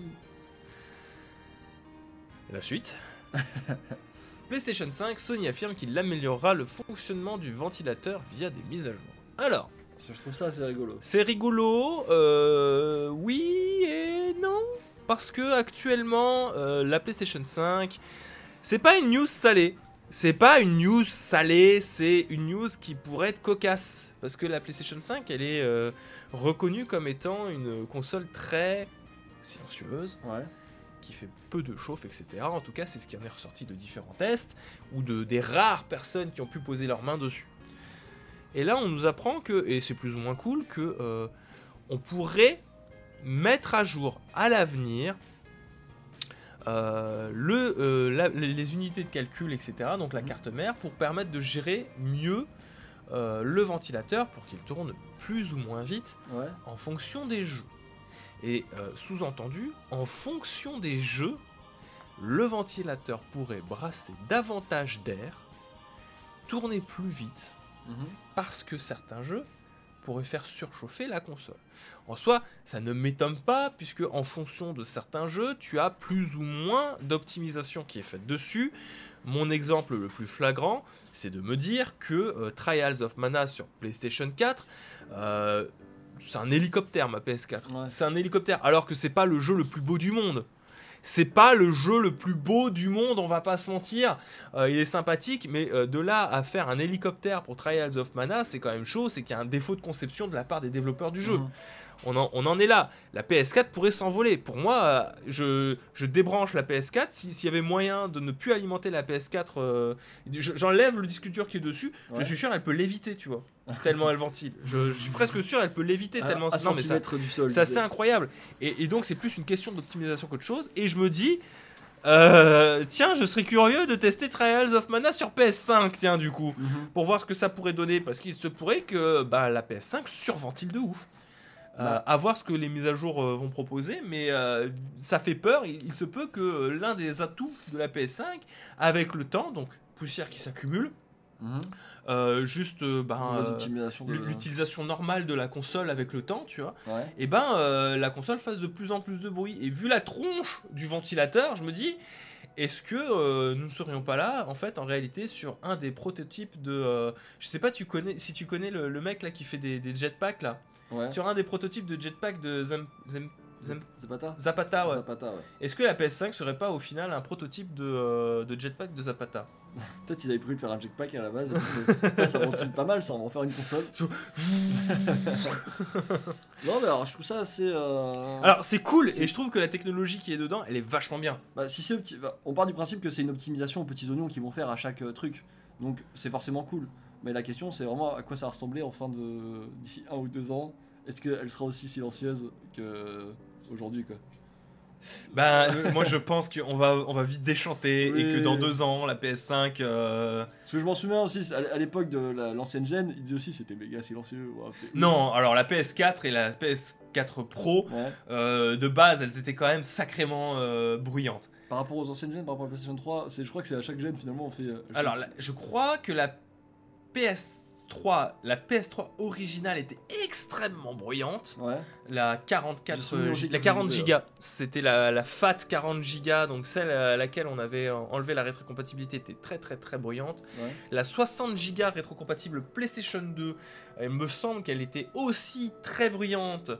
La suite. PlayStation 5, Sony affirme qu'il améliorera le fonctionnement du ventilateur via des mises à jour. Alors, Je trouve ça assez rigolo. c'est rigolo, euh, oui et non, parce que actuellement euh, la PlayStation 5, c'est pas une news salée. C'est pas une news salée, c'est une news qui pourrait être cocasse. Parce que la PlayStation 5, elle est euh, reconnue comme étant une console très silencieuse, Ouais. qui fait peu de chauffe, etc. En tout cas, c'est ce qui en est ressorti de différents tests ou de des rares personnes qui ont pu poser leurs mains dessus. Et là, on nous apprend que, et c'est plus ou moins cool, que euh, on pourrait mettre à jour à l'avenir euh, le, euh, la- les, unités de calcul, etc. Donc la Mhm. carte mère pour permettre de gérer mieux euh, le ventilateur pour qu'il tourne plus ou moins vite Ouais. en fonction des jeux. Et sous-entendu, en fonction des jeux, le ventilateur pourrait brasser davantage d'air, tourner plus vite, Mhm. parce que certains jeux pourraient faire surchauffer la console. En soi, ça ne m'étonne pas, puisque en fonction de certains jeux, tu as plus ou moins d'optimisation qui est faite dessus. Mon exemple le plus flagrant, c'est de me dire que euh, Trials of Mana sur PlayStation 4, euh, c'est un hélicoptère ma PS4. Ouais. C'est un hélicoptère, alors que c'est pas le jeu le plus beau du monde. C'est pas le jeu le plus beau du monde, on va pas se mentir. Euh, il est sympathique, mais euh, de là à faire un hélicoptère pour Trials of Mana, c'est quand même chaud. C'est qu'il y a un défaut de conception de la part des développeurs du jeu. Mhm. On, en, on en est là. La PS4 pourrait s'envoler. Pour moi, euh, je, je débranche la PS4. Si- S'il y avait moyen de ne plus alimenter la PS4, euh, je- j'enlève le disque dur qui est dessus. Je suis sûr, elle peut l'éviter, tu vois. tellement elle ventile. Je, je suis presque sûr, elle peut l'éviter À- tellement. à non, mais ça, du sol. c'est assez incroyable. Et, et donc, c'est plus une question d'optimisation qu'autre chose. Et je me dis, euh, tiens, je serais curieux de tester Trials of Mana sur PS5, tiens, du coup, Mhm. pour voir ce que ça pourrait donner. Parce qu'il se pourrait que bah, la PS5 surventile de ouf. Euh, Bah. à voir ce que les mises à jour euh, vont proposer, mais euh, ça fait peur. Il, il se peut que l'un des atouts de la PS5, avec le temps, donc poussière qui s'accumule, Mhm. Euh, juste euh, ben, euh, de- l'utilisation normale de la console avec le temps, tu vois, Ouais. et ben la console fasse de plus en plus de bruit. Et vu la tronche du ventilateur, je me dis, est-ce que euh, nous ne serions pas là, en fait, en réalité, sur un des prototypes de, euh, je sais pas, tu connais, si tu connais le, le mec là qui fait des, des jetpacks là, Ouais. sur un des prototypes de jetpack de Zem- Zem- Zem- Zapata Zapata, ouais. Zapata, ouais. Est-ce que la PS5 serait pas au final un prototype de, euh, de jetpack de Zapata? Peut-être ils avaient prévu de faire un jetpack à la base. et putain, ça ventile pas mal, ça, on va en faire une console. non, mais alors je trouve ça assez. euh, Alors c'est cool et je trouve que la technologie qui est dedans, elle est vachement bien. Bah, si c'est opti- bah, on part du principe que c'est une optimisation aux petits oignons qu'ils vont faire à chaque euh, truc. Donc c'est forcément cool. Mais la question c'est vraiment à quoi ça va ressembler en fin de d'ici un ou deux ans? Est-ce qu'elle sera aussi silencieuse que aujourd'hui quoi? Ben euh, moi je pense qu'on va on va vite déchanter et que dans deux ans la PS5 euh, Parce que je m'en souviens aussi à l'époque de la- l'ancienne gêne, ils disaient aussi c'était méga silencieux. Non alors la PS4 et la PS4 Pro Ouais. euh, de base elles étaient quand même sacrément euh, bruyantes. Par rapport aux anciennes gènes, par rapport à la PlayStation 3, c'est, je crois que c'est à chaque gène finalement on fait. Alors je crois que la PS PS3, la PS3 originale était extrêmement bruyante. Ouais. La J'ai 44, souvenir euh, la je 40 jouais, Go, c'était la, la FAT 40 Go, donc celle à laquelle on avait enlevé la rétrocompatibilité était très très très bruyante. Ouais. La 60 Go rétrocompatible PlayStation 2, il me semble qu'elle était aussi très bruyante,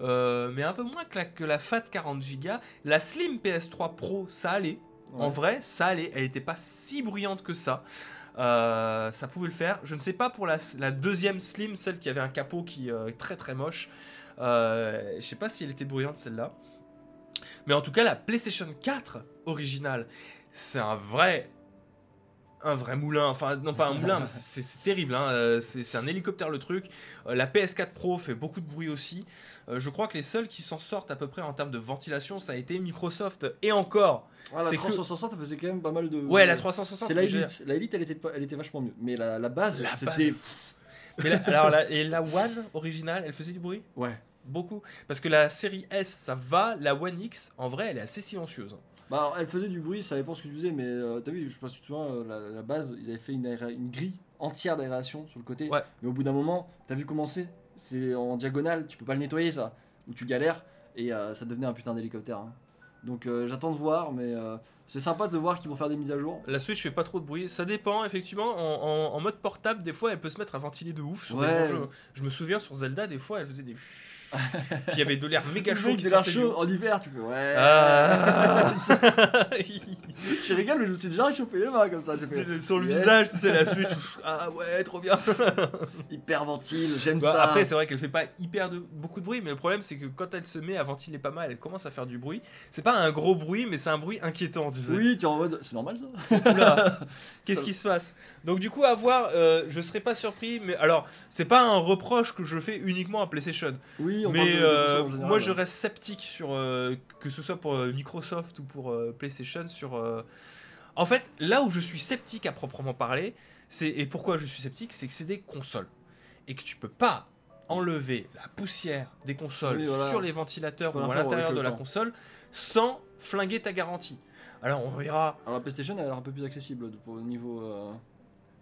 euh, mais un peu moins que la, que la FAT 40 Go. La Slim PS3 Pro, ça allait. En vrai, ça allait. Elle n'était pas si bruyante que ça. Euh, ça pouvait le faire. Je ne sais pas pour la, deuxième Slim, celle qui avait un capot qui euh, est très très moche. Euh, je sais pas si elle était bruyante celle-là. Mais en tout cas, la PlayStation 4 originale, c'est un vrai. Un vrai moulin, enfin non pas un moulin, c'est terrible, hein, euh, c'est un hélicoptère le truc. Euh, la PS4 Pro fait beaucoup de bruit aussi. Euh, je crois que les seuls qui s'en sortent à peu près en termes de ventilation, ça a été Microsoft. Et encore, Ah, la C'est que- 360 elle faisait quand même pas mal de. ouais la 360. C'est la Elite. La Elite, elle était, elle était vachement mieux. Mais la, la base, c'était. La- alors, la, et la One originale, elle faisait du bruit? Ouais. Beaucoup. Parce que la série S, ça va. La One X, en vrai, elle est assez silencieuse. Bah, alors, elle faisait du bruit, ça dépend ce que tu faisais, mais euh, t'as vu, je sais pas si tu te souviens, euh, la, la base, ils avaient fait une, aéra- une grille entière d'aération sur le côté. Ouais. Mais au bout d'un moment, t'as vu comment c'est? En diagonale, tu peux pas le nettoyer ça. Ou tu galères, et euh, ça devenait un putain d'hélicoptère. hein. Donc euh, j'attends de voir, mais euh, c'est sympa de voir qu'ils vont faire des mises à jour. La Switch fait pas trop de bruit. Ça dépend, effectivement. En, en- en mode portable, des fois, elle peut se mettre à ventiler de ouf. Sur des Ouais. jeux. Je me souviens sur Zelda, des fois, elle faisait des. Y avait de l'air méga chaud qui de l'air en hiver, tu fais ouais. Ah. je rigole, mais je me suis déjà réchauffé les mains comme ça. Fait sur le Yes. visage, tu sais, la Switch. Ah ouais, trop bien. hyperventile, j'aime Bah, ça. Après, c'est vrai qu'elle fait pas hyper de, beaucoup de bruit, mais le problème, c'est que quand elle se met à ventiler pas mal, elle commence à faire du bruit. C'est pas un gros bruit, mais c'est un bruit inquiétant, tu sais. oui, tu es en mode. C'est normal ça Qu'est-ce qui se passe? Donc du coup, à voir, euh, je serais pas surpris, mais alors, c'est pas un reproche que je fais uniquement à PlayStation. Oui, on Mais de euh, console en général, moi, je reste sceptique sur euh, que ce soit pour euh, Microsoft ou pour PlayStation. Sur, en fait, là où je suis sceptique à proprement parler, c'est et pourquoi je suis sceptique, c'est que c'est des consoles et que tu peux pas enlever la poussière des consoles Oui, voilà. sur les ventilateurs ou à l'intérieur de la temps. console sans flinguer ta garantie. Alors on verra. Alors la PlayStation elle a l'air un peu plus accessible le niveau.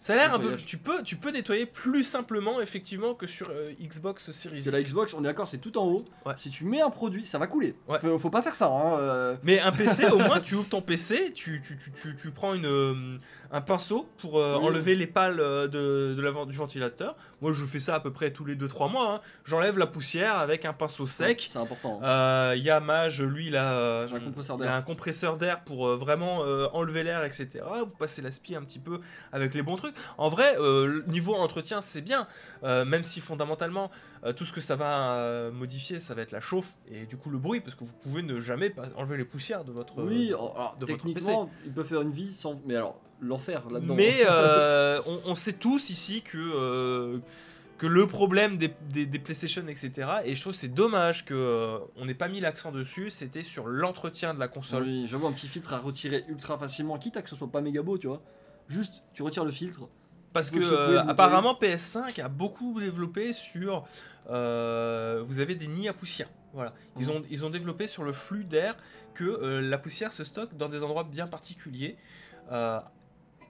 Ça a l'air un peu. Tu peux, tu peux nettoyer plus simplement effectivement que sur euh, Xbox Series Que la X. Xbox, on est d'accord, c'est tout en haut. Ouais. Si tu mets un produit, ça va couler. Ouais. Faut, faut pas faire ça. Hein, euh, Mais un PC, au moins, tu ouvres ton PC, tu, tu, tu, tu, tu prends une, euh, un pinceau pour Oui. enlever les pales de, de la, du ventilateur. Moi, je fais ça à peu près tous les 2-3 mois. hein. J'enlève la poussière avec un pinceau sec. C'est important. Euh, Il y a Mage, lui, il a, un compresseur d'air. un compresseur d'air pour vraiment enlever l'air, etc. Vous passez l'aspi un petit peu avec les bons trucs. En vrai, euh, niveau entretien, c'est bien, euh, même si fondamentalement, euh, tout ce que ça va modifier, ça va être la chauffe et du coup le bruit, parce que vous pouvez ne jamais pas enlever les poussières de votre. Oui, alors, de votre techniquement, il peut faire une vie sans. Mais alors, l'enfer là-dedans. Mais euh, on, on sait tous ici que, que le problème des, des- des PlayStation, etc., et je trouve que c'est dommage qu'on on n'ait pas mis l'accent dessus, c'était sur l'entretien de la console. Oui, j'avoue, un petit filtre à retirer ultra facilement, quitte à que ce soit pas méga beau, tu vois. Juste, tu retires le filtre. Parce que euh, apparemment PS5 a beaucoup développé sur... euh, vous avez des nids à poussière. Voilà. Ils, Mhm. ont, ils ont développé sur le flux d'air que euh, la poussière se stocke dans des endroits bien particuliers.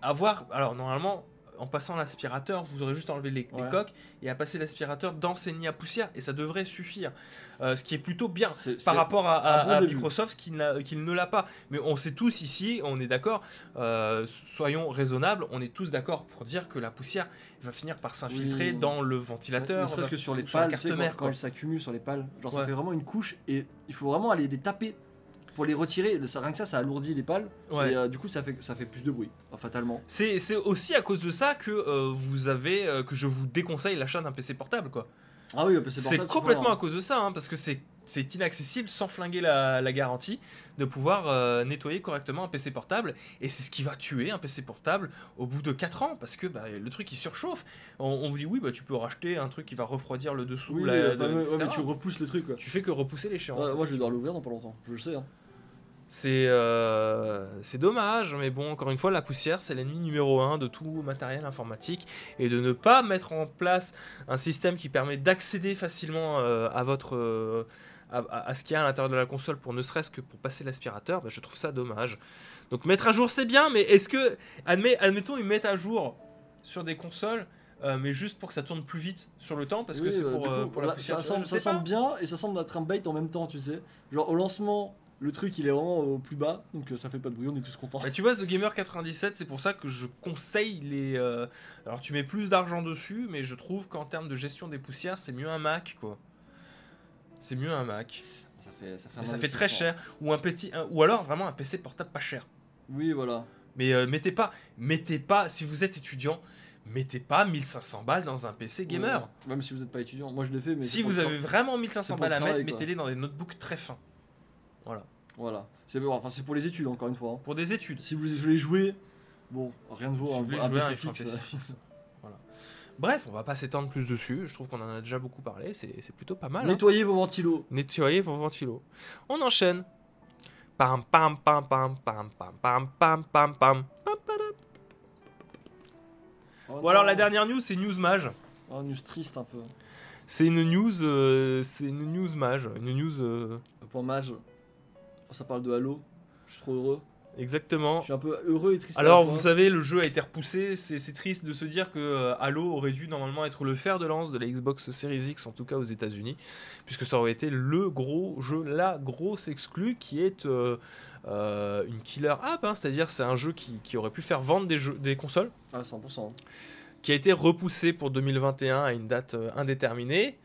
Avoir, alors normalement, en passant l'aspirateur, vous aurez juste enlevé les, les coques et à passer l'aspirateur dans ces nids à poussière et ça devrait suffire. Euh, ce qui est plutôt bien C'est- par rapport à, à- un bon à début. Microsoft qui, ne l'a pas. Mais on sait tous ici, on est d'accord, euh, soyons raisonnables, on est tous d'accord pour dire que la poussière va finir par s'infiltrer Oui. dans le Ne ventilateur, serait-ce que sur les sur la pales, carte sais, quand, elles s'accumulent sur les pales, genre ça fait vraiment une couche et il faut vraiment aller les taper pour les retirer. Ça, rien que ça, ça alourdit les pales Ouais. et euh, du coup ça fait, ça fait plus de bruit, enfin, fatalement. C'est c'est aussi à cause de ça que euh, vous avez euh, que je vous déconseille l'achat d'un PC portable quoi. Ah oui, le PC C'est portable, complètement pas- à cause de ça hein, parce que c'est c'est inaccessible sans flinguer la, la garantie de pouvoir euh, nettoyer correctement un PC portable et c'est ce qui va tuer un PC portable au bout de 4 ans parce que bah, le truc il surchauffe. On, on vous dit oui bah tu peux racheter un truc qui va refroidir le dessous Oui, la- le de- fameux- ouais, etc. mais tu repousses le truc quoi. Tu fais que repousser l'échéance. Ouais, moi je vais devoir l'ouvrir dans pas longtemps, je le sais. Hein. C'est euh, dommage, mais bon, encore une fois, la poussière, c'est l'ennemi numéro un de tout matériel informatique. Et de ne pas mettre en place un système qui permet d'accéder facilement euh, à votre. euh, à, ce qu'il y a à l'intérieur de la console pour ne serait-ce que pour passer l'aspirateur, bah, je trouve ça dommage. Donc mettre à jour c'est bien, mais est-ce que, admet- admettons, ils mettent à jour sur des consoles euh, mais juste pour que ça tourne plus vite sur le temps, parce que c'est euh, pour, euh, la là, poussière. ça semble, ça semble bien et ça semble être un bait en même temps, tu sais. Genre au lancement, le truc il est vraiment au plus bas, donc euh, ça fait pas de bruit, on est tous contents. Bah, tu vois, The Gamer 97, c'est pour ça que je conseille les. euh, Alors, tu mets plus d'argent dessus, mais je trouve qu'en termes de gestion des poussières, c'est mieux un Mac, quoi. C'est mieux un Mac. Ça fait, ça fait, un Mais ça fait très investissement. cher. Ou un petit. un- ou alors vraiment un PC portable pas cher. Oui, voilà. Mais euh, mettez pas. Mettez pas. Si vous êtes étudiant, mettez pas 1500 balles dans un PC gamer. Ouais. Même si vous n'êtes pas étudiant. Moi je l'ai fait, mais. Si pour vous le avez vraiment 1500 c'est pour balles le à travail, mettre, quoi. mettez-les dans des notebooks très fins. Voilà. Voilà. C'est bon, enfin, c'est pour les études, encore une fois. hein. Pour des études. Si vous voulez jouer, bon, rien ne vaut Si un, vous voulez un jouer PC un fixe. Voilà. Bref, on va pas s'étendre plus dessus. Je trouve qu'on en a déjà beaucoup parlé. C'est c'est plutôt pas mal. hein. Nettoyez vos ventilos. Nettoyer vos ventilos. On enchaîne. Pam pam pam pam pam pam pam pam pam pam. Pam, padam. Oh Bon alors la dernière news c'est news mage. Oh, news triste un peu. C'est une news euh, c'est une news mage, une news euh, Pour Mage, ça parle de Halo. Je suis trop heureux. exactement. Je suis un peu heureux et triste. Alors vous savez le jeu a été repoussé, c'est triste de se dire que euh, Halo aurait dû normalement être le fer de lance de la Xbox Series X en tout cas aux États-Unis puisque ça aurait été le gros jeu, la grosse exclue qui est euh, euh, une killer app, hein, c'est-à-dire c'est un jeu qui, qui aurait pu faire vendre des, jeux, des consoles. Ah, 100%. qui a été repoussé pour 2021 à une date indéterminée.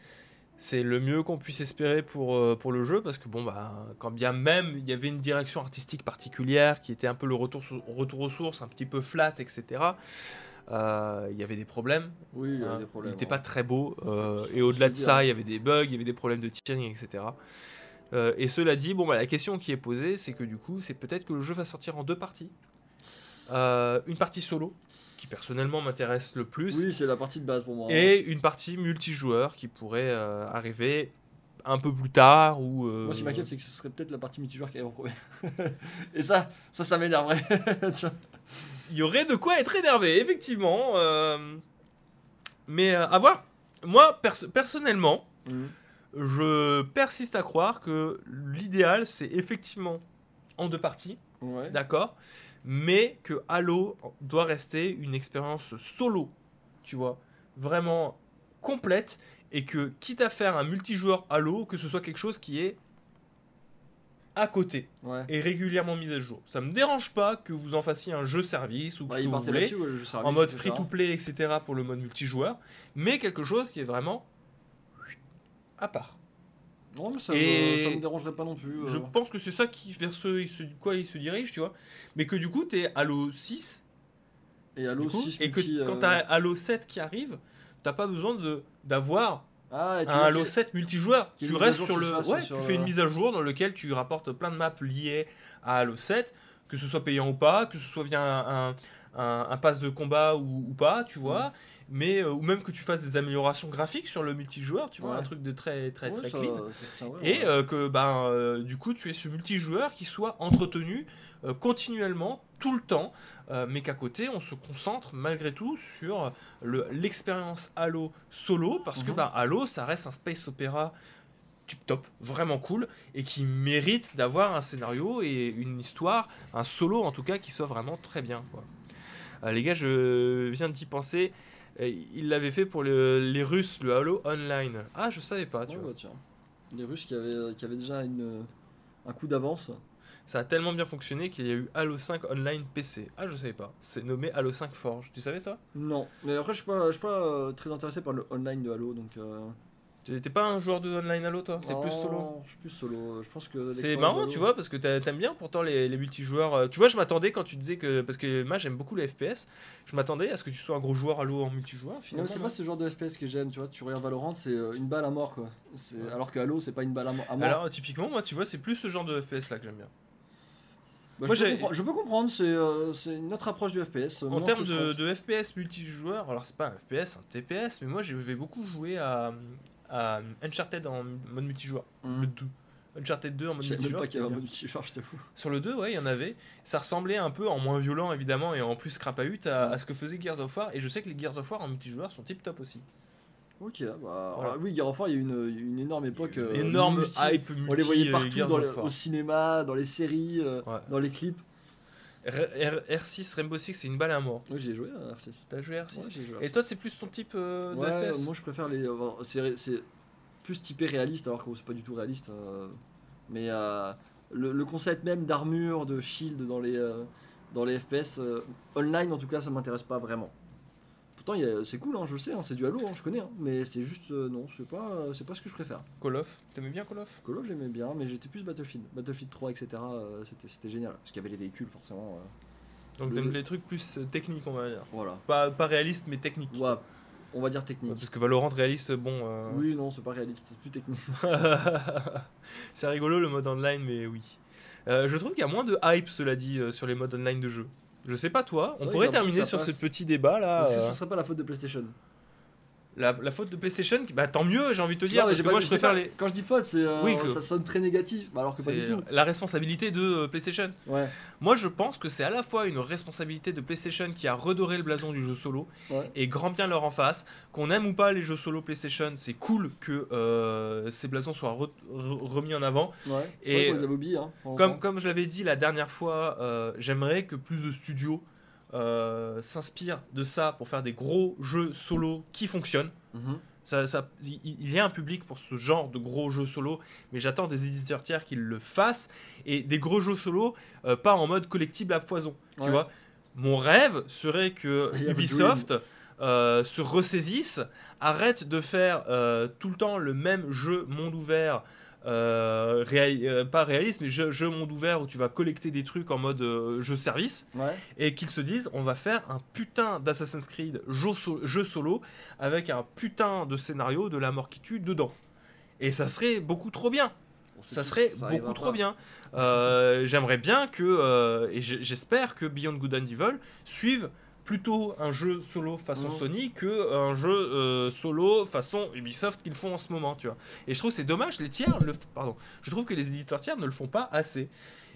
C'est le mieux qu'on puisse espérer pour, euh, pour le jeu, parce que bon, bah, quand bien même il y avait une direction artistique particulière, qui était un peu le retour, aux sources, un petit peu flat, etc., euh, il y avait des problèmes. Oui, il y a hein. des problèmes. il n'était pas très beau, euh, et au-delà de ça, il y avait des bugs, il y avait des problèmes de tearing, etc. Euh, et cela dit, bon, bah, la question qui est posée, c'est que du coup, c'est peut-être que le jeu va sortir en deux parties. Euh, une partie solo, qui personnellement m'intéresse le plus, Oui, c'est la partie de base pour moi. hein. et une partie multijoueur qui pourrait euh, arriver un peu plus tard ou euh, Moi, ce qui m'inquiète, c'est que ce serait peut-être la partie multijoueur qui arrive en premier. et ça, ça, ça m'énerverait. Il y aurait de quoi être énervé effectivement mais à voir moi perso- personnellement Mhm. je persiste à croire que l'idéal c'est effectivement en deux parties Ouais. d'accord? Mais que Halo doit rester une expérience solo tu vois vraiment complète et que quitte à faire un multijoueur Halo que ce soit quelque chose qui est à côté Ouais. et régulièrement mis à jour. Ça me dérange pas que vous en fassiez un jeu service ou Bah, que il vous voulez, service, en mode etc. free to play, etc. pour le mode multijoueur, mais quelque chose qui est vraiment à part. Non, mais ça, Et me, ça me dérangerait pas non plus. euh. Je pense que c'est ça qui vers ce, ce- quoi il se dirige, tu vois. Mais que du coup, t'es Halo 6 Et Halo coup, 6 et que multi, quand euh, t'as Halo 7 qui arrive, t'as pas besoin de d'avoir Ah, un Halo que- 7 multijoueur. Tu restes sur le. se Ouais, sur tu fais une mise à jour dans lequel tu rapportes plein de maps liées à Halo 7, que ce soit payant ou pas, que ce soit via un, un, un- un pass de combat ou, ou pas, tu vois. Mais, euh, ou même que tu fasses des améliorations graphiques sur le multijoueur, tu vois, Ouais. un truc de très très Ouais, très ça- clean. ça ouais, Et euh, que ben, euh, du coup tu aies ce multijoueur qui soit entretenu continuellement, tout le temps, mais qu'à côté on se concentre malgré tout sur le- l'expérience Halo solo, parce que Mhm. ben, Halo ça reste un space opéra tip top, vraiment cool, et qui mérite d'avoir un scénario et une histoire, un solo en tout cas, qui soit vraiment très bien. quoi. Euh, les gars, je viens d'y penser. Euh, Ils l'avaient fait pour le- les Russes, le Halo Online. Ah, je savais pas, tu vois. bah, tiens. Les Russes qui avaient, qui avaient déjà une, un coup d'avance. Ça a tellement bien fonctionné qu'il y a eu Halo 5 Online PC. Ah, je savais pas. C'est nommé Halo 5 Forge. Tu savais ça? Non, mais après, je suis pas, je suis pas euh, très intéressé par le online de Halo, donc. euh, T'es pas un joueur de online Halo, toi? T'es plus solo? Je suis plus solo. Je pense que. C'est marrant, tu vois, parce que t'a- t'aimes bien pourtant les, les multijoueurs. euh, Tu vois, je m'attendais quand tu disais que. Parce que moi, j'aime beaucoup les FPS. Je m'attendais à ce que tu sois un gros joueur Halo en multijoueur, Non, mais finalement. c'est non. pas ce genre de FPS que j'aime, tu vois. Tu regardes Valorant, c'est euh, une balle à mort, quoi. C'est- Ouais. Alors que Halo, c'est pas une balle à mort. à mort. Alors, typiquement, moi, tu vois, c'est plus ce genre de FPS là que j'aime bien. Bah, moi, je, peux comprendre, je peux comprendre, c'est euh, c'est une autre approche du FPS. euh, En termes de, FPS multijoueur, alors c'est pas un FPS, un TPS, mais moi, je vais beaucoup jouer à, à Uncharted en mode multijoueur. Mhm. Le 2. Uncharted 2 en mode Je multijoueur. pas qu'il y avait un mode multijoueur, je t'avoue. Sur le 2, ouais, il y en avait. Ça ressemblait un peu, en moins violent évidemment, et en plus crapahut, à, Ouais. à ce que faisait Gears of War. Et je sais que les Gears of War en multijoueur sont tip top aussi. Ok, bah. Voilà. oui, Gears of War, il y a eu une, une énorme époque. euh, Énorme multi- hype multi On les voyait euh, partout, dans le- au cinéma, dans les séries, euh, Ouais. dans les clips. R- R- 6 Rainbow Six, c'est une balle à mort. Oui, j'ai joué à R6. T'as joué à R6 Ouais, j'ai joué à Et R6. toi, c'est plus ton type euh, de Ouais, FPS moi je préfère les. C'est plus typé réaliste alors que c'est pas du tout réaliste. euh, mais euh, le, le concept même d'armure, de shield dans les, dans les FPS, online en tout cas, ça m'intéresse pas vraiment. Pourtant, c'est cool, hein, je sais, hein, c'est du Halo, hein, je connais, mais c'est juste. euh, non, c'est pas, euh, c'est pas ce que je préfère. Call of T'aimais bien Call of? Call of j'aimais bien, mais j'étais plus Battlefield. Battlefield 3, etc. euh, c'était, c'était génial. Parce qu'il y avait les véhicules, forcément. euh, Donc Le- t'aimes les trucs plus techniques, on va dire. voilà. Pas, pas réaliste, mais technique. Ouais, on va dire technique. Parce que Valorant réaliste, bon. Oui, non, c'est pas réaliste, c'est plus technique. c'est rigolo le mode online, mais oui. Je trouve qu'il y a moins de hype, cela dit, sur les modes online de jeu. Je sais pas toi, on pourrait terminer sur ce petit débat là. Est-ce que euh, serait pas la faute de PlayStation? La, la faute de PlayStation, bah tant mieux, j'ai envie de te dire, Non, parce que moi je préfère les. Quand je dis faute, c'est euh, Oui, que- ça sonne très négatif, bah alors que pas du tout. la responsabilité de euh, PlayStation. Ouais, Moi, je pense que c'est à la fois une responsabilité de PlayStation qui a redoré le blason du jeu solo ouais. et grand bien leur en face. Qu'on aime ou pas les jeux solo PlayStation, c'est cool que euh, ces blasons soient re- re- remis en avant. ouais. C'est Et- vrai qu'on les avait oubliés. Hein, Comme, je l'avais dit la dernière fois, euh, j'aimerais que plus de studios euh, s'inspirent de ça pour faire des gros jeux solo qui fonctionnent. Mhm. Ça, ça- il y a un public pour ce genre de gros jeux solo, mais j'attends des éditeurs tiers qu'ils le fassent et des gros jeux solo, euh, pas en mode collectible à foison. Tu Ouais. vois, mon rêve serait que Ubisoft euh, se ressaisisse, arrête de faire euh, tout le temps le même jeu monde ouvert. Euh, réa- euh, pas réaliste mais jeu, jeu monde ouvert où tu vas collecter des trucs en mode euh, jeu service Ouais. et qu'ils se disent on va faire un putain d'Assassin's Creed jeu, so- jeu solo avec un putain de scénario de la mort qui tue dedans. Et ça serait beaucoup trop bien. Ça serait ça beaucoup trop pas. bien. Euh, J'aimerais bien que, euh, et j'espère que Beyond Good and Evil suive plutôt un jeu solo façon Mhm. Sony que un jeu euh, solo façon Ubisoft qu'ils font en ce moment, tu vois. Et je trouve que c'est dommage, les tiers, le, pardon, je trouve que les éditeurs tiers ne le font pas assez.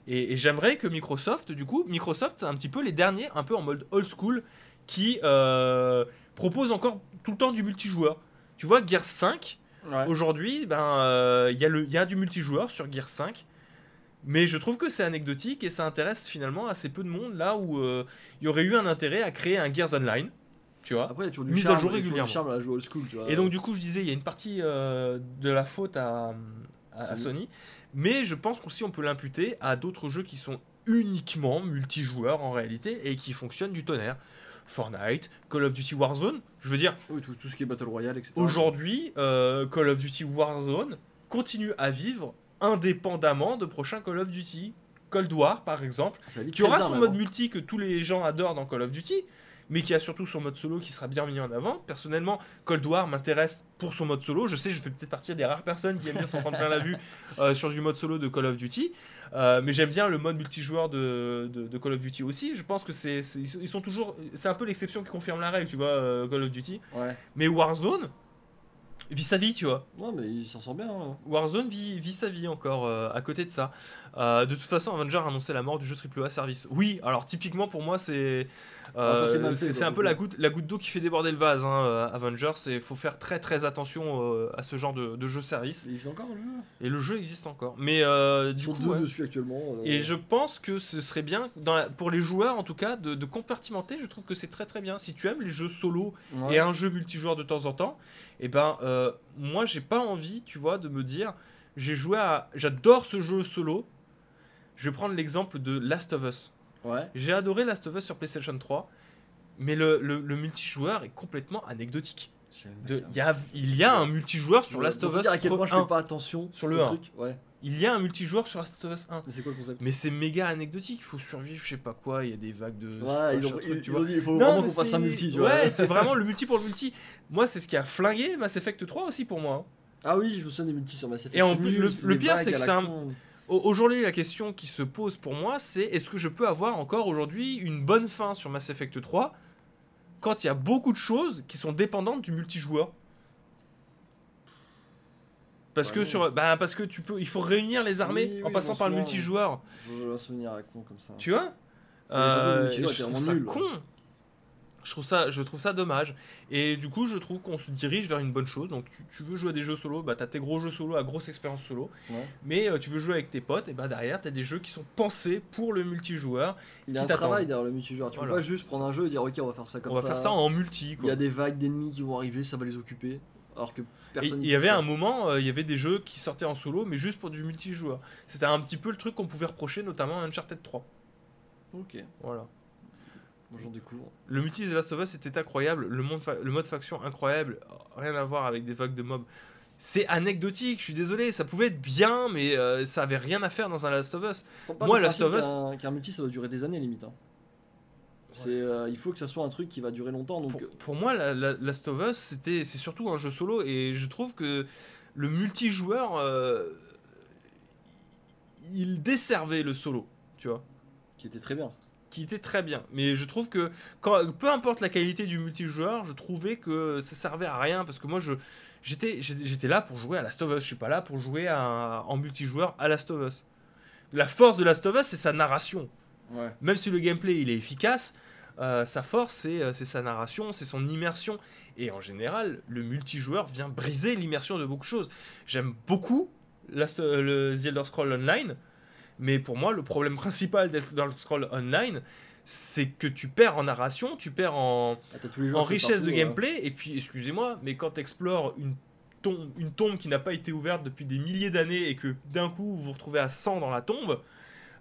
Et, et j'aimerais que Microsoft, du coup, Microsoft, c'est un petit peu les derniers, un peu en mode old school, qui euh, proposent encore tout le temps du multijoueur. Tu vois, Gears 5, Ouais. Aujourd'hui, ben, euh, il y, a le- il y a du multijoueur sur Gear 5, mais je trouve que c'est anecdotique et ça intéresse finalement assez peu de monde là où euh, il y aurait eu un intérêt à créer un Gears Online, tu vois. Après, il y a toujours du Mise à charme, jour régulièrement. du charme à la old school, tu vois. Et donc du coup, je disais, il y a une partie euh, de la faute à, à- à Sony. Sony, mais je pense qu'aussi on peut l'imputer à d'autres jeux qui sont uniquement multijoueurs en réalité et qui fonctionnent du tonnerre. Fortnite, Call of Duty Warzone, je veux dire, Oui, tout, tout ce qui est Battle Royale, etc. Aujourd'hui, euh, Call of Duty Warzone continue à vivre indépendamment de prochains Call of Duty. Cold War, par exemple, vit qui aura son mode multi que tous les gens adorent dans Call of Duty, mais qui a surtout son mode solo qui sera bien mis en avant. Personnellement, Cold War m'intéresse pour son mode solo. Je sais, je fais peut-être partie des rares personnes qui aiment bien s'en prendre plein la vue euh, sur du mode solo de Call of Duty. Euh, mais j'aime bien le mode multijoueur de, de, de Call of Duty aussi. Je pense que c'est, ils sont toujours, c'est un peu l'exception qui confirme la règle, tu vois, euh, Call of Duty. Ouais. Mais Warzone vit sa vie, tu vois. Non, mais il s'en sort bien. hein. Warzone vit, vit sa vie encore euh, à côté de ça. Euh, de toute façon, Avenger a annoncé la mort du jeu AAA service. Oui, alors typiquement pour moi, c'est euh, Ah, c'est c'est c'est un peu la goutte, la goutte d'eau qui fait déborder le vase. Hein, Avenger, il faut faire très très attention à ce genre de, de jeu service. Il existe encore le jeu? Et le jeu existe encore. Mais Ils du sont coup, deux ouais. dessus actuellement. Et je pense que ce serait bien, dans la- pour les joueurs en tout cas, de, de compartimenter. Je trouve que c'est très très bien. Si tu aimes les jeux solo ouais. et un jeu multijoueur de temps en temps, et ben euh, moi j'ai pas envie, tu vois, de me dire j'ai joué à j'adore ce jeu solo. Je vais prendre l'exemple de Last of Us. Ouais. J'ai adoré Last of Us sur PlayStation 3, mais le, le- le multijoueur est complètement anecdotique. De- y a, il y a un multijoueur sur Ouais, Last of Us dire à quel point je 1. fais pas attention Sur le au 1. truc. Ouais. Il y a un multijoueur sur Last of Us 1. Mais c'est quoi le concept? Mais c'est méga anecdotique, il faut survivre, je sais pas quoi, il y a des vagues de... Ouais, ils machin ont, truc, ils, tu ils vois. ont dit il faut Non, vraiment qu'on fasse un multi, tu vois. Ouais, c'est vraiment le multi pour le multi. Moi, c'est ce qui a flingué Mass Effect 3 aussi pour moi. hein. Ah oui, je me souviens des multis sur Mass Effect. Et en plus, le- le pire, c'est que c'est un- Aujourd'hui, la question qui se pose pour moi, c'est est-ce que je peux avoir encore aujourd'hui une bonne fin sur Mass Effect 3 quand il y a beaucoup de choses qui sont dépendantes du multijoueur? Parce Bah que non. sur bah parce que tu peux il faut réunir les armées Oui, en passant par le multijoueur Je veux un souvenir à con comme ça. tu vois? Le Euh, je trouve ça nul. con Je trouve, ça, je trouve ça dommage. Et du coup, je trouve qu'on se dirige vers une bonne chose. Donc, tu, tu veux jouer à des jeux solo, bah, tu as tes gros jeux solo à grosse expérience solo. Ouais. Mais euh, tu veux jouer avec tes potes, et bah derrière, tu as des jeux qui sont pensés pour le multijoueur. Il y a un travail derrière le multijoueur. Tu Voilà. peux pas juste prendre un jeu et dire ok on va faire ça comme On va ça. faire ça en multi. Il Quoi. y a des vagues d'ennemis qui vont arriver, ça va les occuper. Alors que Et personne. il y avait un moment, euh, il y avait des jeux qui sortaient en solo, mais juste pour du multijoueur. C'était un petit peu le truc qu'on pouvait reprocher, notamment à Uncharted 3. Ok, Voilà. bon, j'en découvre. Le multi The Last of Us était incroyable, le, monde fa- le mode faction incroyable, rien à voir avec des vagues de mobs. C'est anecdotique, je suis désolé, ça pouvait être bien, mais euh, ça avait rien à faire dans un Last of Us. Moi, Last of Us- qu'un- Qu'un multi ça doit durer des années limite. hein. C'est, euh, il faut que ça soit un truc qui va durer longtemps. Donc Pour, pour moi, la, la- Last of Us, c'était, c'est surtout un jeu solo, et je trouve que le multijoueur, euh, il desservait le solo, tu vois. qui était très bien. qui était très bien. Mais je trouve que quand, peu importe la qualité du multijoueur, je trouvais que ça servait à rien parce que moi je j'étais là pour jouer à Last of Us. Je suis pas là pour jouer à- en multijoueur à Last of Us. La force de Last of Us, c'est sa narration. Ouais. Même si le gameplay il est efficace, euh, sa force c'est euh, c'est sa narration, c'est son immersion. Et en général, le multijoueur vient briser l'immersion de beaucoup de choses. J'aime beaucoup Last, euh, le The Elder Scroll Online, mais pour moi, le problème principal d'Elder Scroll Online, c'est que tu perds en narration, tu perds en, Ah, en richesse de partout, hein. gameplay, et puis, excusez-moi, mais quand tu explores une tombe, une tombe qui n'a pas été ouverte depuis des milliers d'années et que d'un coup vous vous retrouvez à 100 dans la tombe,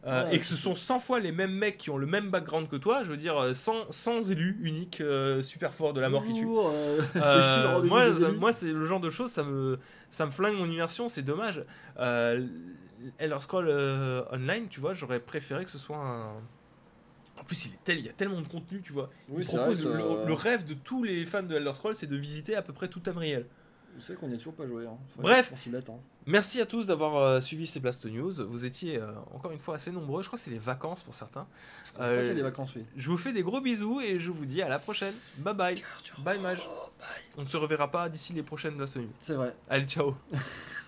euh, Ouais, et que ce sont 100 fois les mêmes mecs qui ont le même background que toi, je veux dire, euh, 100, 100 élus uniques euh, super forts de la mort qui tue. Euh, Euh, moi, ça- moi, c'est le genre de choses, ça me, ça me flingue mon immersion, c'est dommage. Euh, Elder Scroll euh, Online, tu vois, j'aurais préféré que ce soit un. En plus, il, est tel, il y a tellement de contenu, tu vois. Oui, il c'est propose vrai que, le, euh, le rêve de tous les fans de Elder Scroll, c'est de visiter à peu près tout Tamriel. Vous savez qu'on n'y a toujours pas joué. Hein. Bref. mette, hein. Merci à tous d'avoir euh, suivi ces Blast News. Vous étiez euh, encore une fois assez nombreux. Je crois que c'est les vacances pour certains. Je crois Euh, qu'il y a des vacances, oui. Je vous fais des gros bisous et je vous dis à la prochaine. Bye bye. Bye Mage. On ne se reverra pas d'ici les prochaines Blast News. C'est vrai. Allez, ciao.